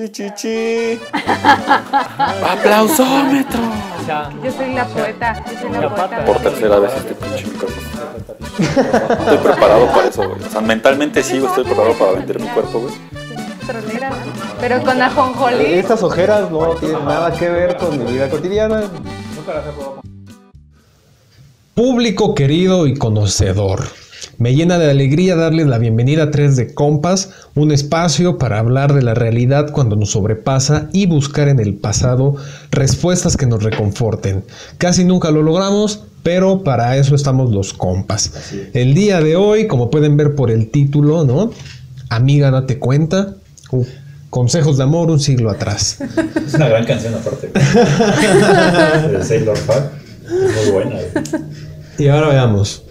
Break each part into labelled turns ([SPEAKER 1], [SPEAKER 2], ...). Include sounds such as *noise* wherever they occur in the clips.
[SPEAKER 1] Chichichi. Aplausómetro.
[SPEAKER 2] Yo soy la poeta. Yo soy la poeta.
[SPEAKER 1] Por tercera vez este pinche micrófono. Estoy preparado para eso, güey. O sea, mentalmente sí, güey, estoy preparado para vender mi cuerpo, güey.
[SPEAKER 2] Pero con ajonjolí.
[SPEAKER 3] Estas ojeras no tienen nada que ver con mi vida cotidiana.
[SPEAKER 4] Público querido y conocedor. Me llena de alegría darles la bienvenida a 3 de Compas, un espacio para hablar de la realidad cuando nos sobrepasa y buscar en el pasado respuestas que nos reconforten. Casi nunca lo logramos, pero para eso estamos los compas. El día de hoy, como pueden ver por el título, ¿no? Amiga, date cuenta. Uh, consejos de amor un siglo atrás.
[SPEAKER 5] Es una gran canción aparte. *laughs* de Sailor Fag. Es muy buena. güey.
[SPEAKER 4] Y ahora veamos.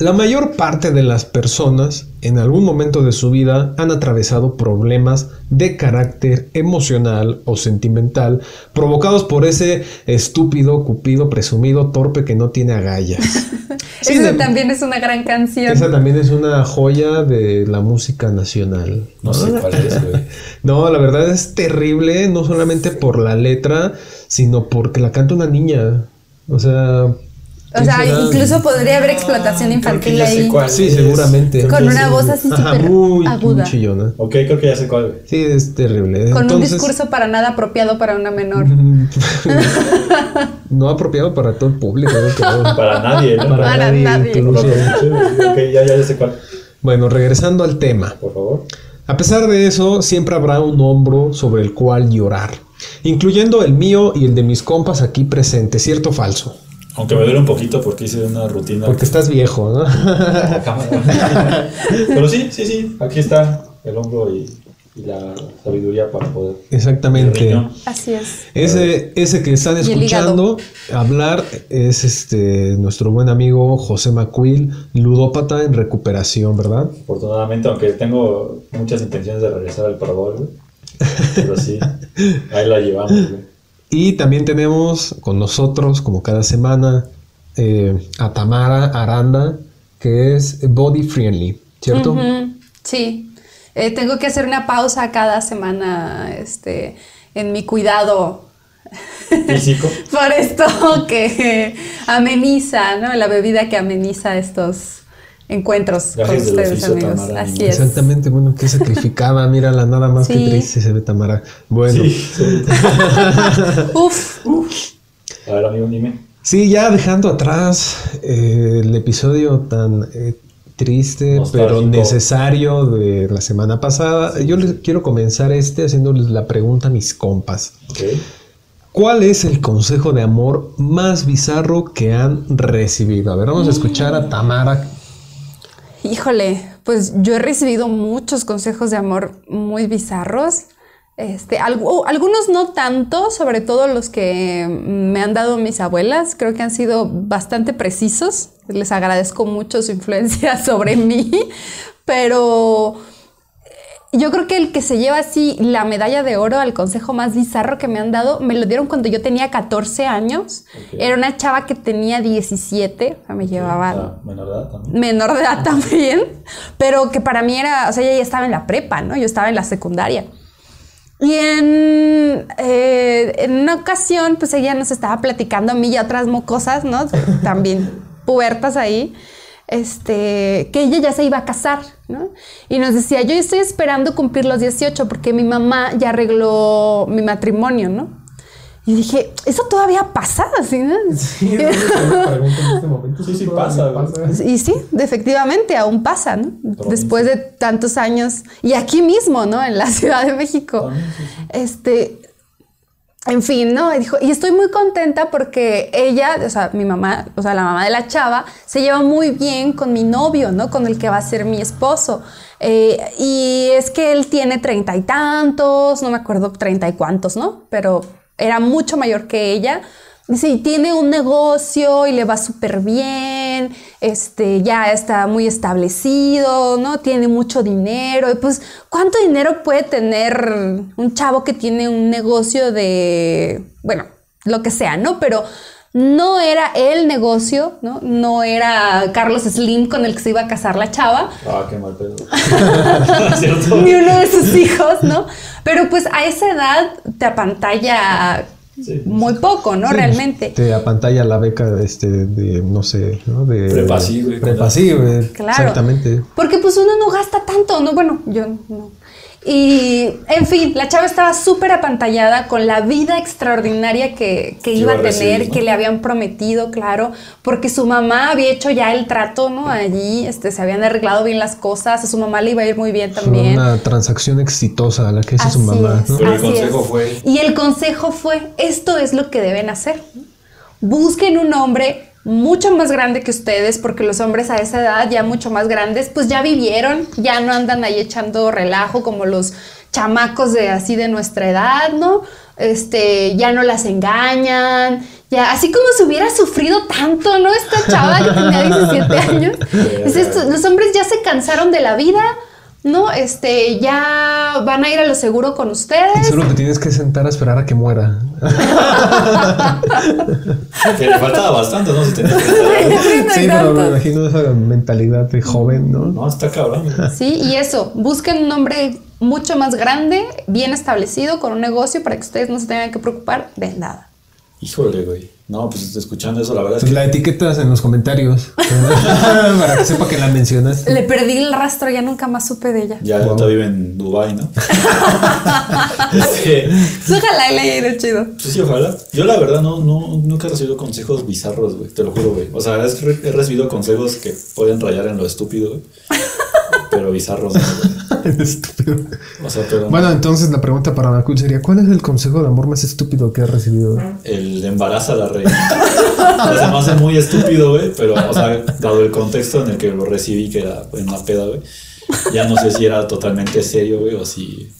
[SPEAKER 4] La mayor parte de las personas en algún momento de su vida han atravesado problemas de carácter emocional o sentimental provocados por ese estúpido, cupido, presumido, torpe que no tiene agallas. *laughs* Sí,
[SPEAKER 2] Esa
[SPEAKER 4] de-
[SPEAKER 2] también es una gran canción.
[SPEAKER 4] Esa también es una joya de la música nacional.
[SPEAKER 5] No sé cuál es, güey. *laughs*
[SPEAKER 4] No, la verdad es terrible, no solamente por la letra, sino porque la canta una niña. O sea...
[SPEAKER 2] O sea, incluso podría haber explotación
[SPEAKER 5] Creo que
[SPEAKER 2] infantil
[SPEAKER 5] ya sé
[SPEAKER 2] ahí.
[SPEAKER 4] Sí,
[SPEAKER 5] es.
[SPEAKER 4] seguramente.
[SPEAKER 5] Creo que
[SPEAKER 2] Con
[SPEAKER 5] ya
[SPEAKER 2] una
[SPEAKER 5] sé.
[SPEAKER 2] voz así súper
[SPEAKER 4] muy,
[SPEAKER 2] aguda.
[SPEAKER 4] muy chillona.
[SPEAKER 5] Ok, creo que ya sé cuál.
[SPEAKER 4] Sí, es terrible.
[SPEAKER 2] Con un
[SPEAKER 4] Entonces,
[SPEAKER 2] discurso para nada apropiado para una menor. *laughs*
[SPEAKER 4] no apropiado para todo el público. yo creo. *laughs*
[SPEAKER 5] Para nadie, ¿no?
[SPEAKER 4] Para
[SPEAKER 2] Para
[SPEAKER 4] nadie,
[SPEAKER 2] nadie.
[SPEAKER 4] incluso.
[SPEAKER 5] Ok, ya, ya, ya sé cuál.
[SPEAKER 4] Bueno, regresando al tema.
[SPEAKER 5] Por favor.
[SPEAKER 4] A pesar de eso, siempre habrá un hombro sobre el cual llorar, incluyendo el mío y el de mis compas aquí presentes, ¿cierto o falso?
[SPEAKER 5] Aunque me duele un poquito porque hice una rutina.
[SPEAKER 4] Porque estás viejo, ¿no?
[SPEAKER 5] La cámara. *laughs* Pero sí, sí, sí. Aquí está el hombro y, y la sabiduría para poder.
[SPEAKER 4] Exactamente.
[SPEAKER 2] Así es.
[SPEAKER 4] Ese, ese que están escuchando hablar es este nuestro buen amigo José Macuil, ludópata en recuperación, ¿verdad?
[SPEAKER 5] Afortunadamente, aunque tengo muchas intenciones de regresar al Parador, güey. Pero sí, ahí la llevamos, güey.
[SPEAKER 4] Y también tenemos con nosotros, como cada semana, eh, a Tamara Aranda, que es Body Friendly, ¿cierto?
[SPEAKER 2] Sí. Eh, tengo que hacer una pausa cada semana este, en mi cuidado
[SPEAKER 5] Físico. *laughs*
[SPEAKER 2] por esto que ameniza, ¿no? La bebida que ameniza estos encuentros con ustedes,
[SPEAKER 5] oficio,
[SPEAKER 2] amigos.
[SPEAKER 5] Tamara,
[SPEAKER 2] Así es.
[SPEAKER 4] Exactamente, bueno, que sacrificada, mírala, nada más que
[SPEAKER 2] Sí.
[SPEAKER 4] triste se ve Tamara. Bueno,
[SPEAKER 5] Sí, *laughs*
[SPEAKER 4] sí.
[SPEAKER 5] sí.
[SPEAKER 2] Uf,
[SPEAKER 5] A ver, amigo, dime.
[SPEAKER 4] ya dejando atrás eh, el episodio tan eh, triste,
[SPEAKER 5] Nostálgico.
[SPEAKER 4] pero necesario de la semana pasada, yo les quiero comenzar este haciéndoles la pregunta a mis compas. ¿Cuál es el consejo de amor más bizarro que han recibido? A ver, vamos a escuchar a Tamara.
[SPEAKER 2] Híjole, pues yo he recibido muchos consejos de amor muy bizarros. Este, algu- algunos no tanto, sobre todo los que me han dado mis abuelas, creo que han sido bastante precisos. Les agradezco mucho su influencia *laughs* sobre mí, pero yo creo que el que se lleva así la medalla de oro al consejo más bizarro que me han dado, me lo dieron cuando yo tenía 14 años. Era una chava que tenía 17, o sea, me llevaba
[SPEAKER 5] Ah, menor de edad también.
[SPEAKER 2] menor de edad también, pero que para mí era, o sea, ella ya estaba en la prepa, ¿no? Yo estaba en la secundaria. Y en, eh, en una ocasión, pues ella nos estaba platicando a mí y a otras mocosas, ¿no? También pubertas ahí, este, que ella ya se iba a casar, ¿no? Y nos decía, yo estoy esperando cumplir los 18 porque mi mamá ya arregló mi matrimonio, ¿no? Y dije, ¿eso todavía pasa? Así, ¿no? *laughs*
[SPEAKER 5] Sí, sí pasa, güey.
[SPEAKER 2] Y sí, efectivamente, aún pasa, ¿no? Después de tantos años. Y aquí mismo, ¿no? En la *laughs* Ciudad de México.
[SPEAKER 5] También, sí, sí.
[SPEAKER 2] Este. En fin, ¿no? Y dijo, y estoy muy contenta porque ella, o sea, mi mamá, o sea, la mamá de la chava, se lleva muy bien con mi novio, ¿no? Con el que va a ser mi esposo. Eh, y es que él tiene treinta y tantos, no me acuerdo treinta y cuantos, ¿no? Pero era mucho mayor que ella. Dice, y tiene un negocio y le va súper bien, este, ya está muy establecido, ¿no? Tiene mucho dinero. Y pues, ¿cuánto dinero puede tener un chavo que tiene un negocio de, bueno, lo que sea, ¿no? Pero No era el negocio, ¿no? No era Carlos Slim con el que se iba a casar la chava,
[SPEAKER 5] Ah, qué mal pedo. *laughs* *laughs*
[SPEAKER 2] Ni uno de sus hijos, ¿no? Pero pues a esa edad te apantalla
[SPEAKER 5] Sí.
[SPEAKER 2] muy poco, ¿no?
[SPEAKER 4] Sí,
[SPEAKER 2] Realmente.
[SPEAKER 4] Te apantalla la beca de, este, de no sé, ¿no? De,
[SPEAKER 5] Prepa sí, güey.
[SPEAKER 4] Prepa sí, güey.
[SPEAKER 2] Claro.
[SPEAKER 4] Exactamente.
[SPEAKER 2] Porque pues uno no gasta tanto, ¿no? Bueno, yo no. Y, en fin, la chava estaba súper apantallada con la vida extraordinaria que, que iba,
[SPEAKER 5] iba a
[SPEAKER 2] tener,
[SPEAKER 5] recibir, ¿no?
[SPEAKER 2] que le habían prometido, claro, porque su mamá había hecho ya el trato, ¿no? Allí, este, se habían arreglado bien las cosas, a su mamá le iba a ir muy bien
[SPEAKER 4] Fue
[SPEAKER 2] también.
[SPEAKER 4] una transacción exitosa a la que hizo su mamá.
[SPEAKER 2] es,
[SPEAKER 4] ¿no?
[SPEAKER 5] Pero el
[SPEAKER 2] así
[SPEAKER 5] consejo
[SPEAKER 2] es.
[SPEAKER 5] fue-
[SPEAKER 2] Y el consejo fue, esto es lo que deben hacer. Busquen un hombre mucho más grande que ustedes, porque los hombres a esa edad, ya mucho más grandes, pues ya vivieron, ya no andan ahí echando relajo como los chamacos de así de nuestra edad, ¿no? Este, ya no las engañan, ya, así como si hubiera sufrido tanto, ¿no? Esta chava que tenía 17 *laughs* años. Es esto, los hombres ya se cansaron de la vida, ¿no? Este, ya van a ir a lo seguro con ustedes.
[SPEAKER 4] Solo te tienes que sentar a esperar a que muera. *laughs*
[SPEAKER 5] Que le faltaba bastante, ¿no? Si tenía que *laughs*
[SPEAKER 4] Sí, pero me imagino esa mentalidad de joven, ¿no?
[SPEAKER 5] No, está cabrón.
[SPEAKER 2] Sí, y eso, busquen un hombre mucho más grande, bien establecido, con un negocio para que ustedes no se tengan que preocupar de nada.
[SPEAKER 5] Híjole, güey. No, pues escuchando eso, la verdad es
[SPEAKER 4] Pues
[SPEAKER 5] que
[SPEAKER 4] la etiquetas en los comentarios *laughs* para que sepa que la mencionas.
[SPEAKER 2] Le perdí el rastro, ya nunca más supe de ella.
[SPEAKER 5] ya
[SPEAKER 4] Wow.
[SPEAKER 5] ahorita vive en Dubai, ¿no? *laughs* Este,
[SPEAKER 2] Pues Ojalá le haya ido chido.
[SPEAKER 5] Pues sí, ojalá. Yo la verdad no, no, nunca he recibido consejos bizarros, güey. Te lo juro, güey. O sea, he recibido consejos que pueden rayar en lo estúpido, güey. *laughs* Pero bizarros, no. *laughs*
[SPEAKER 4] Estúpido.
[SPEAKER 5] O sea, pero
[SPEAKER 4] Bueno, entonces la pregunta para Nakul sería: ¿Cuál es el consejo de amor más estúpido que has recibido?
[SPEAKER 5] el embarazo a la reina. O sea, me hace muy estúpido, güey. Pero, o sea, dado el contexto en el que lo recibí, que era en una peda, güey. Ya no sé si era totalmente serio, güey, o si.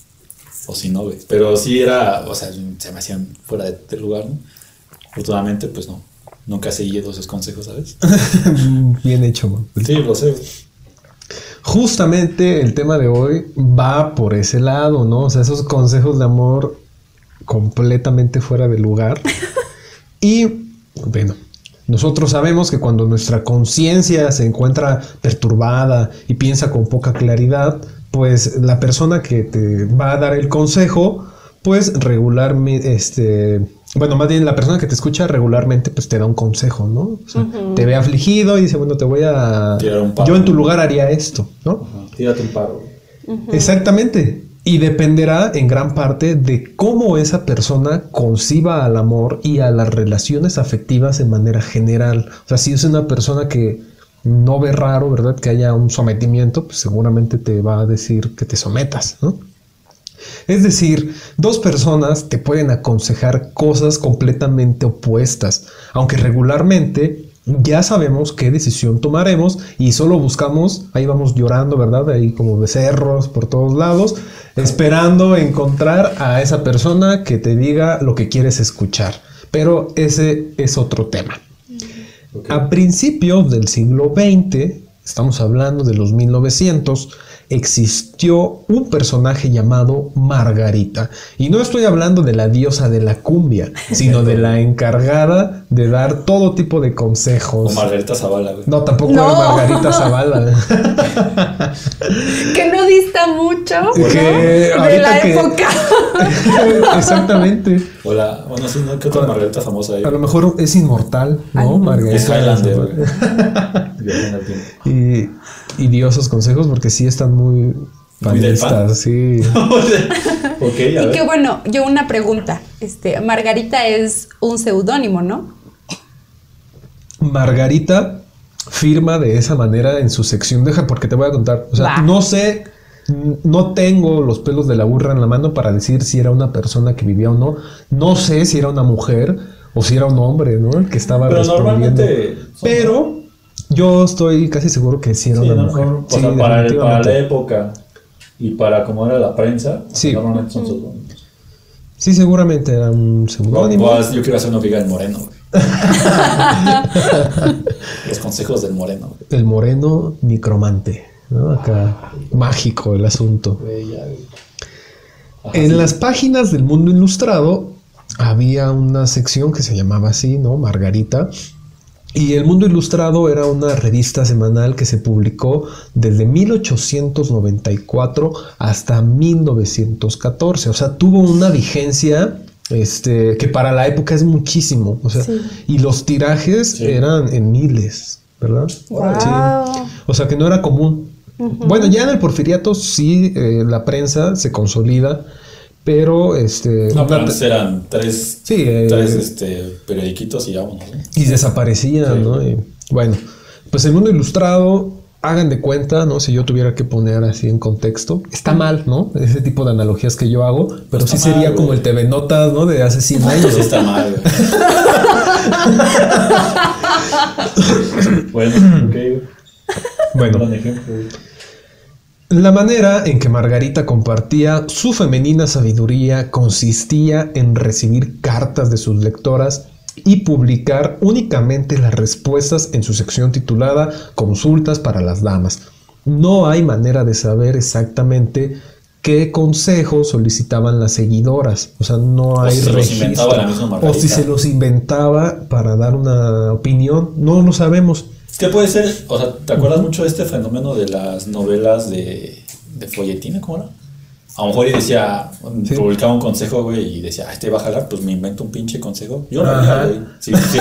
[SPEAKER 5] O si no, güey. Pero sí era, o sea, se me hacían fuera de, de lugar, ¿no? Afortunadamente, pues no. Nunca seguí esos consejos, ¿sabes? *laughs*
[SPEAKER 4] Bien hecho, man.
[SPEAKER 5] Sí, lo sé.
[SPEAKER 4] Justamente el tema de hoy va por ese lado, ¿no? O sea, esos consejos de amor completamente fuera de lugar. *laughs* Y bueno, nosotros sabemos que cuando nuestra conciencia se encuentra perturbada y piensa con poca claridad, pues la persona que te va a dar el consejo, pues regularmente, este, bueno, más bien la persona que te escucha regularmente, pues te da un consejo, ¿no? O sea, te ve afligido y dice, bueno, te voy a...
[SPEAKER 5] Tirar un paro.
[SPEAKER 4] Yo en tu lugar haría esto, ¿no?
[SPEAKER 5] Ajá, Tírate un paro.
[SPEAKER 4] Exactamente. Y dependerá en gran parte de cómo esa persona conciba al amor y a las relaciones afectivas de manera general. O sea, si es una persona que no ve raro, ¿verdad? Que haya un sometimiento, pues seguramente te va a decir que te sometas, ¿no? Es decir, dos personas te pueden aconsejar cosas completamente opuestas, aunque regularmente ya sabemos qué decisión tomaremos y solo buscamos, ahí vamos llorando, ¿verdad? Ahí como becerros por todos lados, esperando encontrar a esa persona que te diga lo que quieres escuchar. Pero ese es otro tema. A principios del siglo XX, estamos hablando de los 1900, existió un personaje llamado Margarita. Y no estoy hablando de la diosa de la cumbia, sino de la encargada de dar todo tipo de
[SPEAKER 5] O
[SPEAKER 4] consejos.
[SPEAKER 5] Margarita Zavala, güey.
[SPEAKER 4] No, tampoco
[SPEAKER 2] No.
[SPEAKER 4] era Margarita Zavala. *laughs*
[SPEAKER 2] Que no dista mucho de la
[SPEAKER 4] que-
[SPEAKER 2] época. *laughs*
[SPEAKER 4] Exactamente.
[SPEAKER 5] O la, bueno, sí, ¿no? ¿Qué otra Margarita famosa hay?
[SPEAKER 4] A lo mejor es inmortal, ¿no? Margarita.
[SPEAKER 5] Es Highlander. *laughs*
[SPEAKER 4] Y, y dio esos consejos porque sí están muy panistas, sí. *laughs*
[SPEAKER 5] ok, a
[SPEAKER 2] Y
[SPEAKER 5] ver.
[SPEAKER 2] que bueno, yo una pregunta. Este, Margarita es un seudónimo, ¿no?
[SPEAKER 4] Margarita firma de esa manera en su sección. Deja porque te voy a contar. O sea, no sé, no tengo los pelos de la burra en la mano para decir si era una persona que vivía o no. No sé si era una mujer o si era un hombre, ¿no? El que estaba
[SPEAKER 5] Pero
[SPEAKER 4] respondiendo.
[SPEAKER 5] normalmente son-
[SPEAKER 4] Pero yo estoy casi seguro que sí era
[SPEAKER 5] Sí,
[SPEAKER 4] una
[SPEAKER 5] ¿no?
[SPEAKER 4] mujer. Sí,
[SPEAKER 5] sea, para, el- para la época y para cómo era la prensa,
[SPEAKER 4] Sí.
[SPEAKER 5] normalmente son.
[SPEAKER 4] Sí, seguramente era un seudónimo.
[SPEAKER 5] Pues, yo quiero hacer una figa del moreno, güey. *laughs* Los consejos del moreno, güey.
[SPEAKER 4] El moreno micromante, ¿no? Acá mágico el asunto.
[SPEAKER 5] Ajá,
[SPEAKER 4] En
[SPEAKER 5] sí.
[SPEAKER 4] las páginas del mundo ilustrado había una sección que se llamaba así, ¿no? Margarita. Y El Mundo Ilustrado era una revista semanal que se publicó desde 1894 hasta 1914. O sea, tuvo una vigencia este, que para la época es muchísimo. O sea,
[SPEAKER 2] Sí.
[SPEAKER 4] y los tirajes
[SPEAKER 5] Sí.
[SPEAKER 4] eran en miles, ¿verdad?
[SPEAKER 2] Wow.
[SPEAKER 4] Sí. O sea, que no era común. Bueno, ya en el porfiriato sí eh, la prensa se consolida, pero este
[SPEAKER 5] No, pero antes eran tres,
[SPEAKER 4] Sí, eh,
[SPEAKER 5] tres este, periodiquitos y vámonos. ¿no?
[SPEAKER 4] y desaparecían,
[SPEAKER 5] Sí.
[SPEAKER 4] ¿no? Y, bueno, pues el mundo ilustrado, hagan de cuenta, ¿no? Si yo tuviera que poner así en contexto, está mal, ¿no? Ese tipo de analogías que yo hago, pero
[SPEAKER 5] Está
[SPEAKER 4] sí sería como el TV Notas, ¿no? De hace 100
[SPEAKER 5] Eso
[SPEAKER 4] años.
[SPEAKER 5] sí está mal, güey. *laughs* bueno, ok.
[SPEAKER 4] Bueno,
[SPEAKER 5] Gran ejemplo.
[SPEAKER 4] La manera en que Margarita compartía su femenina sabiduría consistía en recibir cartas de sus lectoras y publicar únicamente las respuestas en su sección titulada Consultas para las Damas. No hay manera de saber exactamente qué consejos solicitaban las seguidoras. O sea, no hay
[SPEAKER 5] si se los
[SPEAKER 4] registro.
[SPEAKER 5] inventaba la misma
[SPEAKER 4] o si se los inventaba para dar una opinión. No lo sabemos.
[SPEAKER 5] Es que puede ser, o sea, ¿te acuerdas mucho de este fenómeno de las novelas de, de folletina? ¿Cómo era? A lo mejor y decía,
[SPEAKER 4] Sí.
[SPEAKER 5] publicaba un consejo, güey, y decía, ah, este va a jalar, pues me invento un pinche consejo. Yo no haría, güey. Si, si-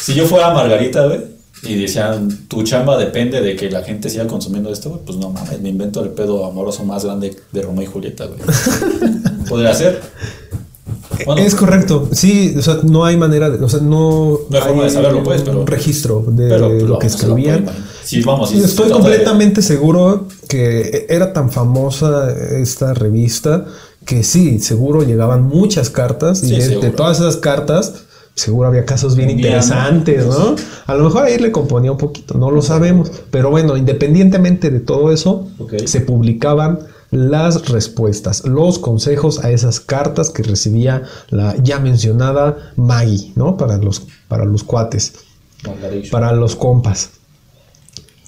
[SPEAKER 5] si yo fuera Margarita, güey, y decían, tu chamba depende de que la gente siga consumiendo esto, güey, pues no mames, me invento el pedo amoroso más grande de Romeo y Julieta, güey. *laughs* Podría ser.
[SPEAKER 4] Es correcto, sí, o sea, no hay manera de, o sea, no,
[SPEAKER 5] No hay forma de saberlo, pues, pero-
[SPEAKER 4] un registro de
[SPEAKER 5] pero, pues,
[SPEAKER 4] lo que
[SPEAKER 5] pueden
[SPEAKER 4] escribían.
[SPEAKER 5] Sí, vamos, sí,
[SPEAKER 4] estoy
[SPEAKER 5] de-
[SPEAKER 4] completamente seguro que era tan famosa esta revista que sí, seguro llegaban muchas cartas y
[SPEAKER 5] Sí,
[SPEAKER 4] de, todas esas cartas seguro había casos bien interesantes,
[SPEAKER 5] ¿no?
[SPEAKER 4] A lo mejor ahí le componía un poquito, no lo sabemos, pero bueno, independientemente de todo eso, se publicaban las respuestas, los consejos a esas cartas que recibía la ya mencionada Maggie, ¿no? Para los, para los cuates para los compas.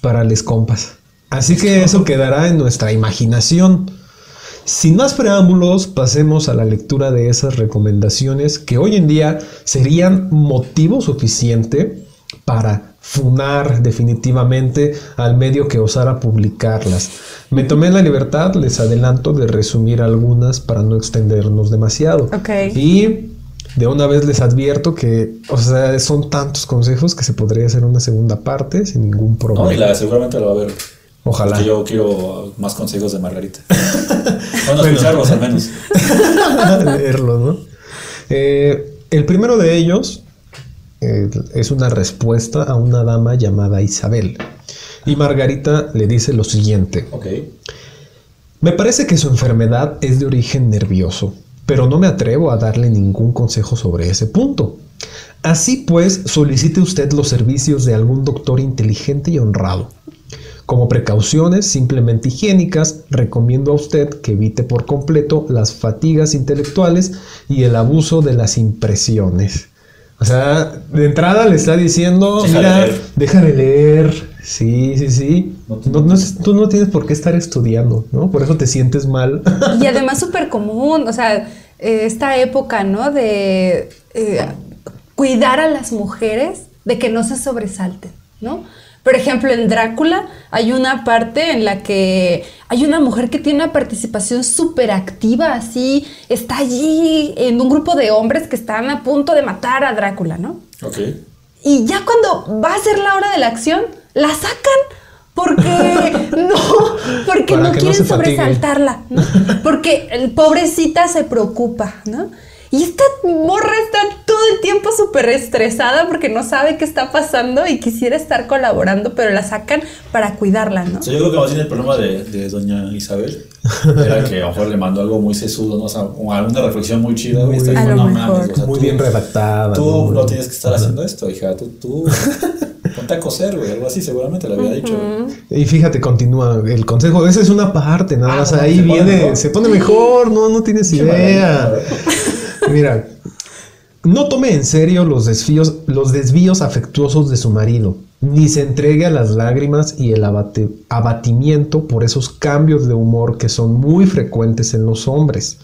[SPEAKER 4] Para les compas. Así que eso quedará en nuestra imaginación. Sin más preámbulos, pasemos a la lectura de esas recomendaciones que hoy en día serían motivo suficiente para funar definitivamente al medio que osara publicarlas. Me tomé la libertad, les adelanto, de resumir algunas para no extendernos demasiado. Y de una vez les advierto que, o sea, son tantos consejos que se podría hacer una segunda parte sin ningún
[SPEAKER 5] No, y
[SPEAKER 4] problema.
[SPEAKER 5] la, seguramente la va a ver.
[SPEAKER 4] Ojalá.
[SPEAKER 5] Porque yo quiero más consejos de Margarita. *laughs* bueno, escucharlos al menos. *laughs*
[SPEAKER 4] leerlos, ¿no? Eh, el primero de ellos eh, es una respuesta a una dama llamada Isabel. Y Margarita le dice lo siguiente. Me parece que su enfermedad es de origen nervioso, pero no me atrevo a darle ningún consejo sobre ese punto. Así pues, solicite usted los servicios de algún doctor inteligente y honrado. Como precauciones simplemente higiénicas, recomiendo a usted que evite por completo las fatigas intelectuales y el abuso de las impresiones. O sea, de entrada le está diciendo,
[SPEAKER 5] Deja de
[SPEAKER 4] mira,
[SPEAKER 5] leer".
[SPEAKER 4] deja de leer. Sí, sí, sí.
[SPEAKER 5] No
[SPEAKER 4] tú no tienes por qué estar estudiando, ¿no? Por eso te sientes mal.
[SPEAKER 2] Y además súper común, o sea, eh, esta época, ¿no? De eh, cuidar a las mujeres de que no se sobresalten, ¿no? Por ejemplo, en Drácula hay una parte en la que hay una mujer que tiene una participación súper activa, así, está allí en un grupo de hombres que están a punto de matar a Drácula, ¿no?
[SPEAKER 5] Ok.
[SPEAKER 2] Y ya cuando va a ser la hora de la acción, la sacan porque *laughs* no, porque
[SPEAKER 4] Para
[SPEAKER 2] no quieren sobresaltarla, ¿no? Porque el pobrecita se preocupa, ¿no? Y esta morra está todo el tiempo súper estresada porque no sabe qué está pasando y quisiera estar colaborando, pero la sacan para cuidarla, ¿no?
[SPEAKER 5] O sea, yo creo que más bien el problema de, de doña Isabel era que a lo mejor le mandó algo muy sesudo, ¿no? O sea, alguna reflexión muy chida, güey.
[SPEAKER 4] Muy
[SPEAKER 5] Está
[SPEAKER 4] bien.
[SPEAKER 5] diciendo, no mames, o sea,
[SPEAKER 4] Muy
[SPEAKER 5] tú-
[SPEAKER 4] bien redactada.
[SPEAKER 5] Tú
[SPEAKER 4] ¿no?
[SPEAKER 5] tienes que estar haciendo esto, hija. Tú, tú ponte a coser, güey. Algo así seguramente le había dicho. güey.
[SPEAKER 4] Y fíjate, continúa el consejo. Esa es una parte, nada
[SPEAKER 5] Ah,
[SPEAKER 4] más.
[SPEAKER 5] no,
[SPEAKER 4] Ahí
[SPEAKER 5] se pone
[SPEAKER 4] viene,
[SPEAKER 5] mejor.
[SPEAKER 4] se pone mejor. No, no tienes
[SPEAKER 5] Qué
[SPEAKER 4] idea. Mira, no tome en serio los desvíos, los desvíos afectuosos de su marido, ni se entregue a las lágrimas y el abate- abatimiento por esos cambios de humor que son muy frecuentes en los hombres.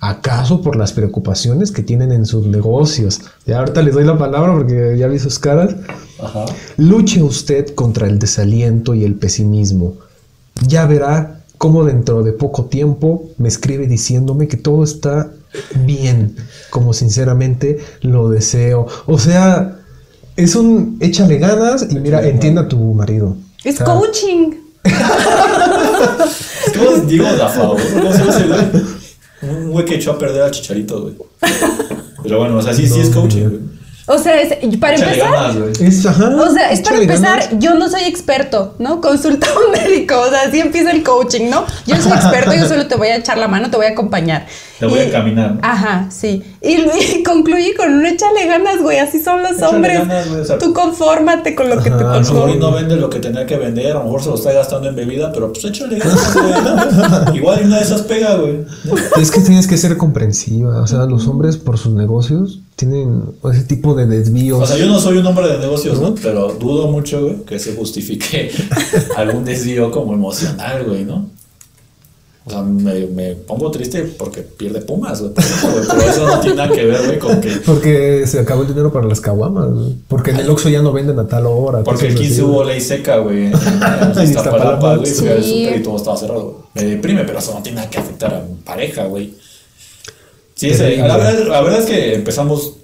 [SPEAKER 4] ¿Acaso por las preocupaciones que tienen en sus negocios? Ya ahorita les doy la palabra porque ya vi sus caras.
[SPEAKER 5] Ajá.
[SPEAKER 4] Luche usted contra el desaliento y el pesimismo. Ya verá cómo dentro de poco tiempo me escribe diciéndome que todo está bien, como sinceramente lo deseo. O sea, es un échale ganas y mira, entienda a tu marido.
[SPEAKER 2] Es
[SPEAKER 4] sea,
[SPEAKER 2] coaching.
[SPEAKER 5] ¿Cómo es Diego da favor? Un güey que echó a perder al chicharito, güey. Pero bueno, o sea, sí, sí es coaching, güey.
[SPEAKER 2] O sea, es- para
[SPEAKER 5] Échale
[SPEAKER 2] empezar,
[SPEAKER 5] ganas, güey.
[SPEAKER 4] Es, ajá,
[SPEAKER 2] O sea, es para empezar,
[SPEAKER 4] ganas.
[SPEAKER 2] yo no soy experto, ¿no? Consulta a un médico, o sea, así empieza el coaching, ¿no? Yo no soy experto, yo solo te voy a echar la mano, te voy a acompañar.
[SPEAKER 5] Te voy a encaminar, ¿no?
[SPEAKER 2] Ajá, sí. Y, y *laughs* concluye con un échale ganas, güey, así son los
[SPEAKER 5] Échale
[SPEAKER 2] hombres.
[SPEAKER 5] ganas, güey, o sea,
[SPEAKER 2] Tú confórmate con lo que te
[SPEAKER 4] Ajá,
[SPEAKER 5] A lo mejor y
[SPEAKER 2] conforme.
[SPEAKER 5] no vende lo que tenía que vender, a lo mejor se lo está gastando en bebida, pero pues échale ganas, güey. *laughs* Igual y una de esas pega, güey.
[SPEAKER 4] Es que tienes que ser comprensiva. O sea, los hombres por sus negocios tienen ese tipo de desvíos.
[SPEAKER 5] O sea, yo no soy un hombre de negocios, ¿no? Pero dudo mucho, güey, que se justifique *laughs* algún desvío como emocional, güey, ¿no? O sea, me, me pongo triste porque pierde Pumas, güey. Pero eso no tiene nada que ver, güey, con que...
[SPEAKER 4] Porque se acabó el dinero para las caguamas. güey. Porque en el Oxxo ya no venden a tal hora.
[SPEAKER 5] Porque 15
[SPEAKER 4] así,
[SPEAKER 5] hubo ley seca, güey. En en
[SPEAKER 4] En
[SPEAKER 5] Iztapalapa, *laughs*
[SPEAKER 4] Iztapalapa,
[SPEAKER 5] güey. Fui al
[SPEAKER 2] sí.
[SPEAKER 5] súper y todo estaba cerrado. Me deprime, pero eso no tiene nada que afectar a mi pareja, güey. Sí, ese- la, verdad, la verdad es que empezamos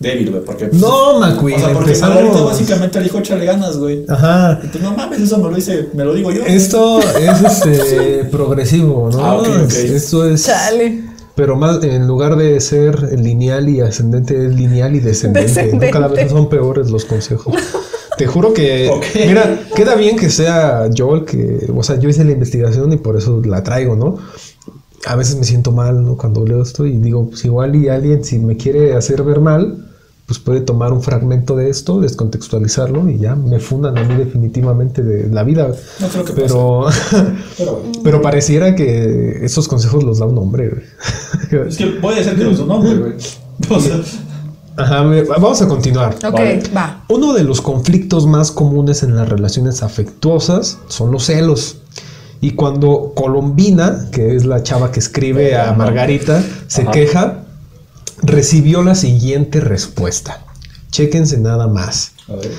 [SPEAKER 5] débil, güey. Porque, pues,
[SPEAKER 4] No, McQueen,
[SPEAKER 5] O sea, porque
[SPEAKER 4] empezamos-
[SPEAKER 5] Margarita básicamente le dijo échale ganas, güey.
[SPEAKER 4] Ajá.
[SPEAKER 5] Y pues no mames, eso me lo dice, me lo digo yo.
[SPEAKER 4] Esto es este *laughs* progresivo, ¿no?
[SPEAKER 5] Ah, ok, ok.
[SPEAKER 4] Esto es.
[SPEAKER 2] Chale.
[SPEAKER 4] Pero más, en lugar de ser lineal y ascendente, es lineal y descendente. ¿no?
[SPEAKER 2] Descendente.
[SPEAKER 4] Cada vez son peores los consejos. *laughs* Te juro que,
[SPEAKER 5] Ok.
[SPEAKER 4] mira, queda bien que sea yo el que, o sea, yo hice la investigación y por eso la traigo, ¿no? A veces me siento mal, ¿no? Cuando leo esto y digo, pues igual y alguien si me quiere hacer ver mal, pues puede tomar un fragmento de esto, descontextualizarlo y ya me fundan a mí definitivamente de la vida.
[SPEAKER 5] No creo que
[SPEAKER 4] pero, *laughs*
[SPEAKER 5] Pero,
[SPEAKER 4] pero pareciera que esos consejos los da un hombre. güey. *laughs*
[SPEAKER 5] es que puede ser que no es un hombre, güey. *laughs* O sea,
[SPEAKER 4] Ajá, vamos a continuar.
[SPEAKER 2] Ok,
[SPEAKER 5] Vale.
[SPEAKER 2] va.
[SPEAKER 4] Uno de los conflictos más comunes en las relaciones afectuosas son los celos. Y cuando Colombina, que es la chava que escribe a Margarita, se
[SPEAKER 5] Ajá.
[SPEAKER 4] queja, recibió la siguiente respuesta. Chéquense nada más.
[SPEAKER 5] a ver.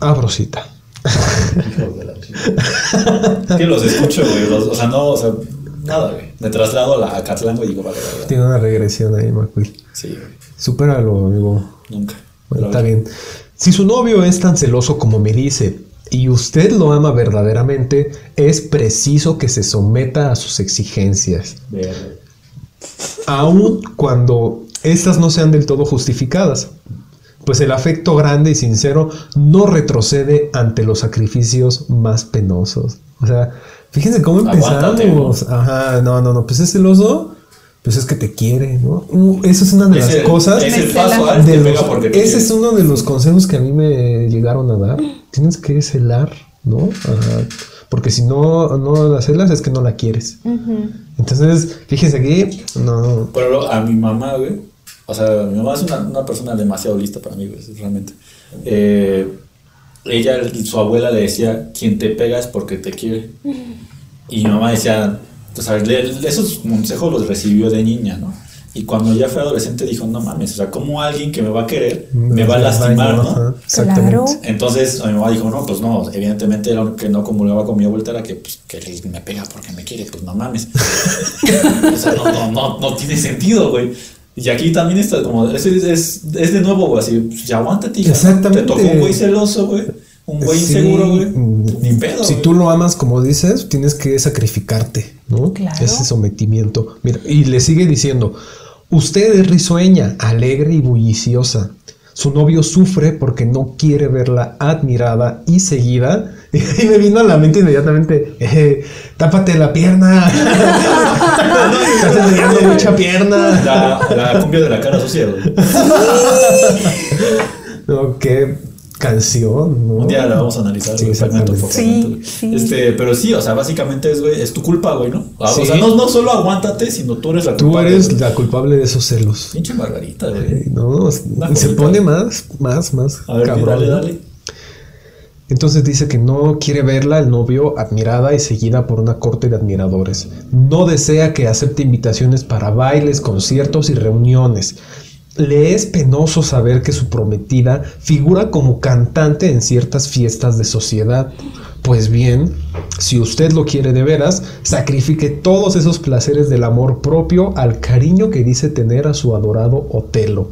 [SPEAKER 4] Abro cita.
[SPEAKER 5] Es que los escucho, güey. los- o sea, no, o sea, nada, güey. Me traslado a la a Catlán, güey, y digo, vale, vale, vale.
[SPEAKER 4] Tiene una regresión ahí, McQueen.
[SPEAKER 5] Sí, güey.
[SPEAKER 4] Supéralo, amigo.
[SPEAKER 5] Nunca.
[SPEAKER 4] Bueno, está bien. Si su novio es tan celoso como me dice y usted lo ama verdaderamente, es preciso que se someta a sus exigencias,
[SPEAKER 5] verga.
[SPEAKER 4] Aun cuando estas no sean del todo justificadas. Pues el afecto grande y sincero no retrocede ante los sacrificios más penosos. O sea, fíjense cómo empezamos. Ajá, no, no, no. Pues es celoso, pues es que te quiere, ¿no? Uh, Eso es una de las
[SPEAKER 5] Ese-
[SPEAKER 4] cosas
[SPEAKER 5] Es el paso
[SPEAKER 4] de
[SPEAKER 5] que
[SPEAKER 4] los-
[SPEAKER 5] pega porque te
[SPEAKER 4] ese
[SPEAKER 5] quiere.
[SPEAKER 4] es uno de los consejos que a mí me llegaron a dar. Tienes que celar, ¿no? Ajá. Porque si no, no la celas es que no la quieres. Entonces, fíjense aquí, no.
[SPEAKER 5] Pero lo- a mi mamá, güey. O sea, mi mamá es una, una persona demasiado lista para mí, güey, realmente. Eh, ella, su abuela le decía, quien te pega es porque te quiere. Y mi mamá decía, o sea, le- esos consejos los recibió de niña, ¿no? Y cuando ya fue adolescente dijo, no mames, o sea, como alguien que me va a querer me va a lastimar, ¿no?
[SPEAKER 4] Exactamente.
[SPEAKER 2] Claro.
[SPEAKER 5] Entonces mi mamá dijo, no, pues no, evidentemente lo que no comulgaba con mi abuelita era que, pues, que él me pega porque me quiere, pues no mames. *laughs* o sea, no, no, no, no tiene sentido, güey. Y aquí también está como, es, es, es, de nuevo, güey, así, pues, ya aguántate, hija.
[SPEAKER 4] Exactamente.
[SPEAKER 5] Te tocó un güey celoso, güey. Un güey
[SPEAKER 4] Sí,
[SPEAKER 5] inseguro, güey.
[SPEAKER 4] mm,
[SPEAKER 5] Ni pedo.
[SPEAKER 4] Si
[SPEAKER 5] güey.
[SPEAKER 4] tú lo amas como dices, tienes que sacrificarte, ¿no?
[SPEAKER 2] Claro.
[SPEAKER 4] Ese sometimiento. Mira, y le sigue diciendo, usted es risueña, alegre y bulliciosa. Su novio sufre porque no quiere verla admirada y seguida. *laughs* Y me vino a la mente inmediatamente, eh, tápate la pierna. *laughs* Estás enseñando mucha pierna.
[SPEAKER 5] La, la cumbia de la cara sucia. *laughs*
[SPEAKER 4] No, qué canción, ¿no?
[SPEAKER 5] Un día la vamos a analizar,
[SPEAKER 4] Sí,
[SPEAKER 5] güey, fragmento por
[SPEAKER 4] exactamente.
[SPEAKER 5] fragmento,
[SPEAKER 2] Sí,
[SPEAKER 5] güey.
[SPEAKER 2] sí.
[SPEAKER 5] Este, pero sí, o sea, básicamente es, güey, es tu culpa, güey, ¿no? Ah,
[SPEAKER 4] Sí.
[SPEAKER 5] O sea, no, no solo aguántate, sino tú eres la
[SPEAKER 4] Tú
[SPEAKER 5] culpable,
[SPEAKER 4] eres
[SPEAKER 5] güey.
[SPEAKER 4] la culpable de esos celos.
[SPEAKER 5] Pinche Margarita, güey.
[SPEAKER 4] No, se pone más, más, más.
[SPEAKER 5] A ver,
[SPEAKER 4] cabrón.
[SPEAKER 5] dale, dale.
[SPEAKER 4] Entonces dice que no quiere verla, el novio, admirada y seguida por una corte de admiradores. No desea que acepte invitaciones para bailes, conciertos y reuniones. Le es penoso saber que su prometida figura como cantante en ciertas fiestas de sociedad. Pues bien, si usted lo quiere de veras, sacrifique todos esos placeres del amor propio al cariño que dice tener a su adorado Otelo.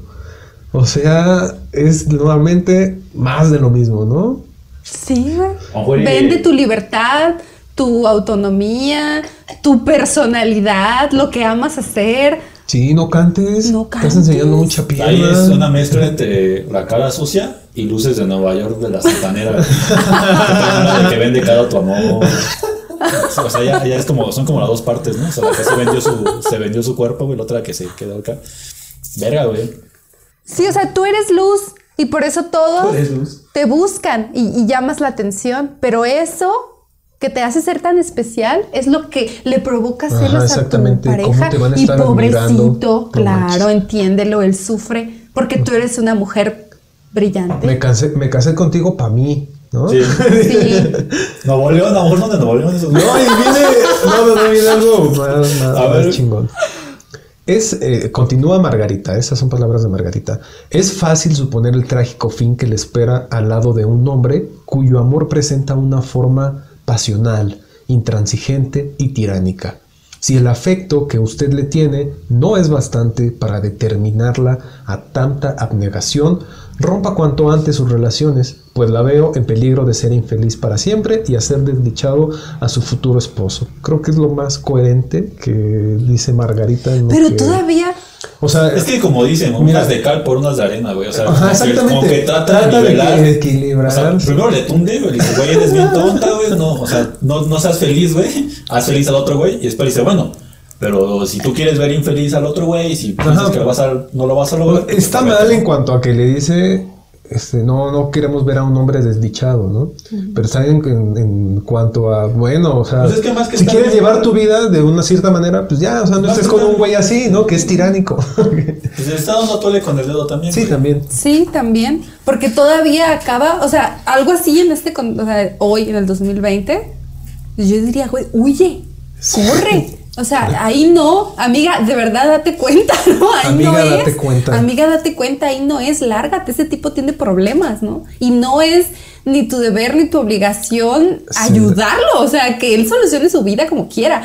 [SPEAKER 4] O sea, es nuevamente más de lo mismo, ¿no?
[SPEAKER 2] Sí, güey. Vende tu libertad, tu autonomía, tu personalidad, lo que amas hacer.
[SPEAKER 4] Sí, no cantes.
[SPEAKER 2] No
[SPEAKER 4] Estás
[SPEAKER 2] cantes.
[SPEAKER 4] enseñando mucha pierna.
[SPEAKER 5] Ahí es una mezcla entre la cara sucia y luces de Nueva York de la santanera. güey. *laughs* La que vende cada tu amor. O sea, ya, ya es como, son como las dos partes, ¿no? O sea, la que se vendió su, se vendió su cuerpo, güey, la otra que se quedó acá. Verga, güey.
[SPEAKER 2] Sí, o sea, tú eres luz y por eso todos
[SPEAKER 5] Tú eres luz.
[SPEAKER 2] te buscan y, y llamas la atención. Pero eso que te hace ser tan especial es lo que le provoca
[SPEAKER 4] Ajá,
[SPEAKER 2] celos a tu
[SPEAKER 4] exactamente. ¿Cómo
[SPEAKER 2] pareja.
[SPEAKER 4] te van a
[SPEAKER 2] y pobrecito, claro, entiéndelo, él sufre porque tú eres una mujer brillante.
[SPEAKER 4] Me casé, me casé contigo para mí, ¿no?
[SPEAKER 5] Sí. *laughs*
[SPEAKER 2] Sí. *laughs*
[SPEAKER 5] Nuevo León, a lo mejor no de Nuevo León.
[SPEAKER 4] No, y viene, no, no, no, viene algo más, más-
[SPEAKER 5] A
[SPEAKER 4] más
[SPEAKER 5] ver.
[SPEAKER 4] chingón. Es, eh, continúa Margarita, esas son palabras de Margarita. Es fácil suponer el trágico fin que le espera al lado de un hombre cuyo amor presenta una forma pasional, intransigente y tiránica. Si el afecto que usted le tiene no es bastante para determinarla a tanta abnegación, rompa cuanto antes sus relaciones, pues la veo en peligro de ser infeliz para siempre y hacer desdichado a su futuro esposo. Creo que es lo más coherente que dice Margarita. en
[SPEAKER 2] Pero
[SPEAKER 4] que-
[SPEAKER 2] todavía
[SPEAKER 4] O sea,
[SPEAKER 5] Es que como dicen,
[SPEAKER 4] Mira.
[SPEAKER 5] unas de cal por unas de arena, güey. O sea,
[SPEAKER 4] Ajá,
[SPEAKER 5] como que-
[SPEAKER 4] exactamente.
[SPEAKER 5] como que trata,
[SPEAKER 4] Trata
[SPEAKER 5] de nivelar.
[SPEAKER 4] equilibrar.
[SPEAKER 5] O sea, primero le tunde, güey. Le dice, güey, eres bien tonta, güey. No, o sea, no, no seas feliz, güey. Haz feliz al otro, güey. Y después dice, bueno, pero si tú quieres ver infeliz al otro, güey, y si piensas
[SPEAKER 4] Ajá.
[SPEAKER 5] que lo vas a, no lo vas a lograr. pues,
[SPEAKER 4] Está mal en cuanto a que le dice, este, no, no queremos ver a un hombre desdichado, ¿no? Pero está en, en- en cuanto a, bueno, o sea,
[SPEAKER 5] Pues es que más que
[SPEAKER 4] si quieres llevar tu vida de una cierta manera, pues ya, o sea, no estés
[SPEAKER 5] que
[SPEAKER 4] con un güey así, ¿no? Que es tiránico. *laughs*
[SPEAKER 5] Pues le está dando tole con el dedo también.
[SPEAKER 4] sí,
[SPEAKER 5] güey.
[SPEAKER 4] también.
[SPEAKER 2] Sí, también, porque todavía acaba, o sea, algo así en este, o sea, hoy en el 2020, yo diría, güey, huye, corre. *laughs* O sea, ahí no, amiga, de verdad date cuenta, ¿no? Ahí
[SPEAKER 4] Amiga,
[SPEAKER 2] no es.
[SPEAKER 4] date cuenta.
[SPEAKER 2] Amiga, date cuenta, ahí no es, lárgate, ese tipo tiene problemas, ¿no? Y no es ni tu deber ni tu obligación
[SPEAKER 4] Sí.
[SPEAKER 2] ayudarlo, o sea, que él solucione su vida como quiera.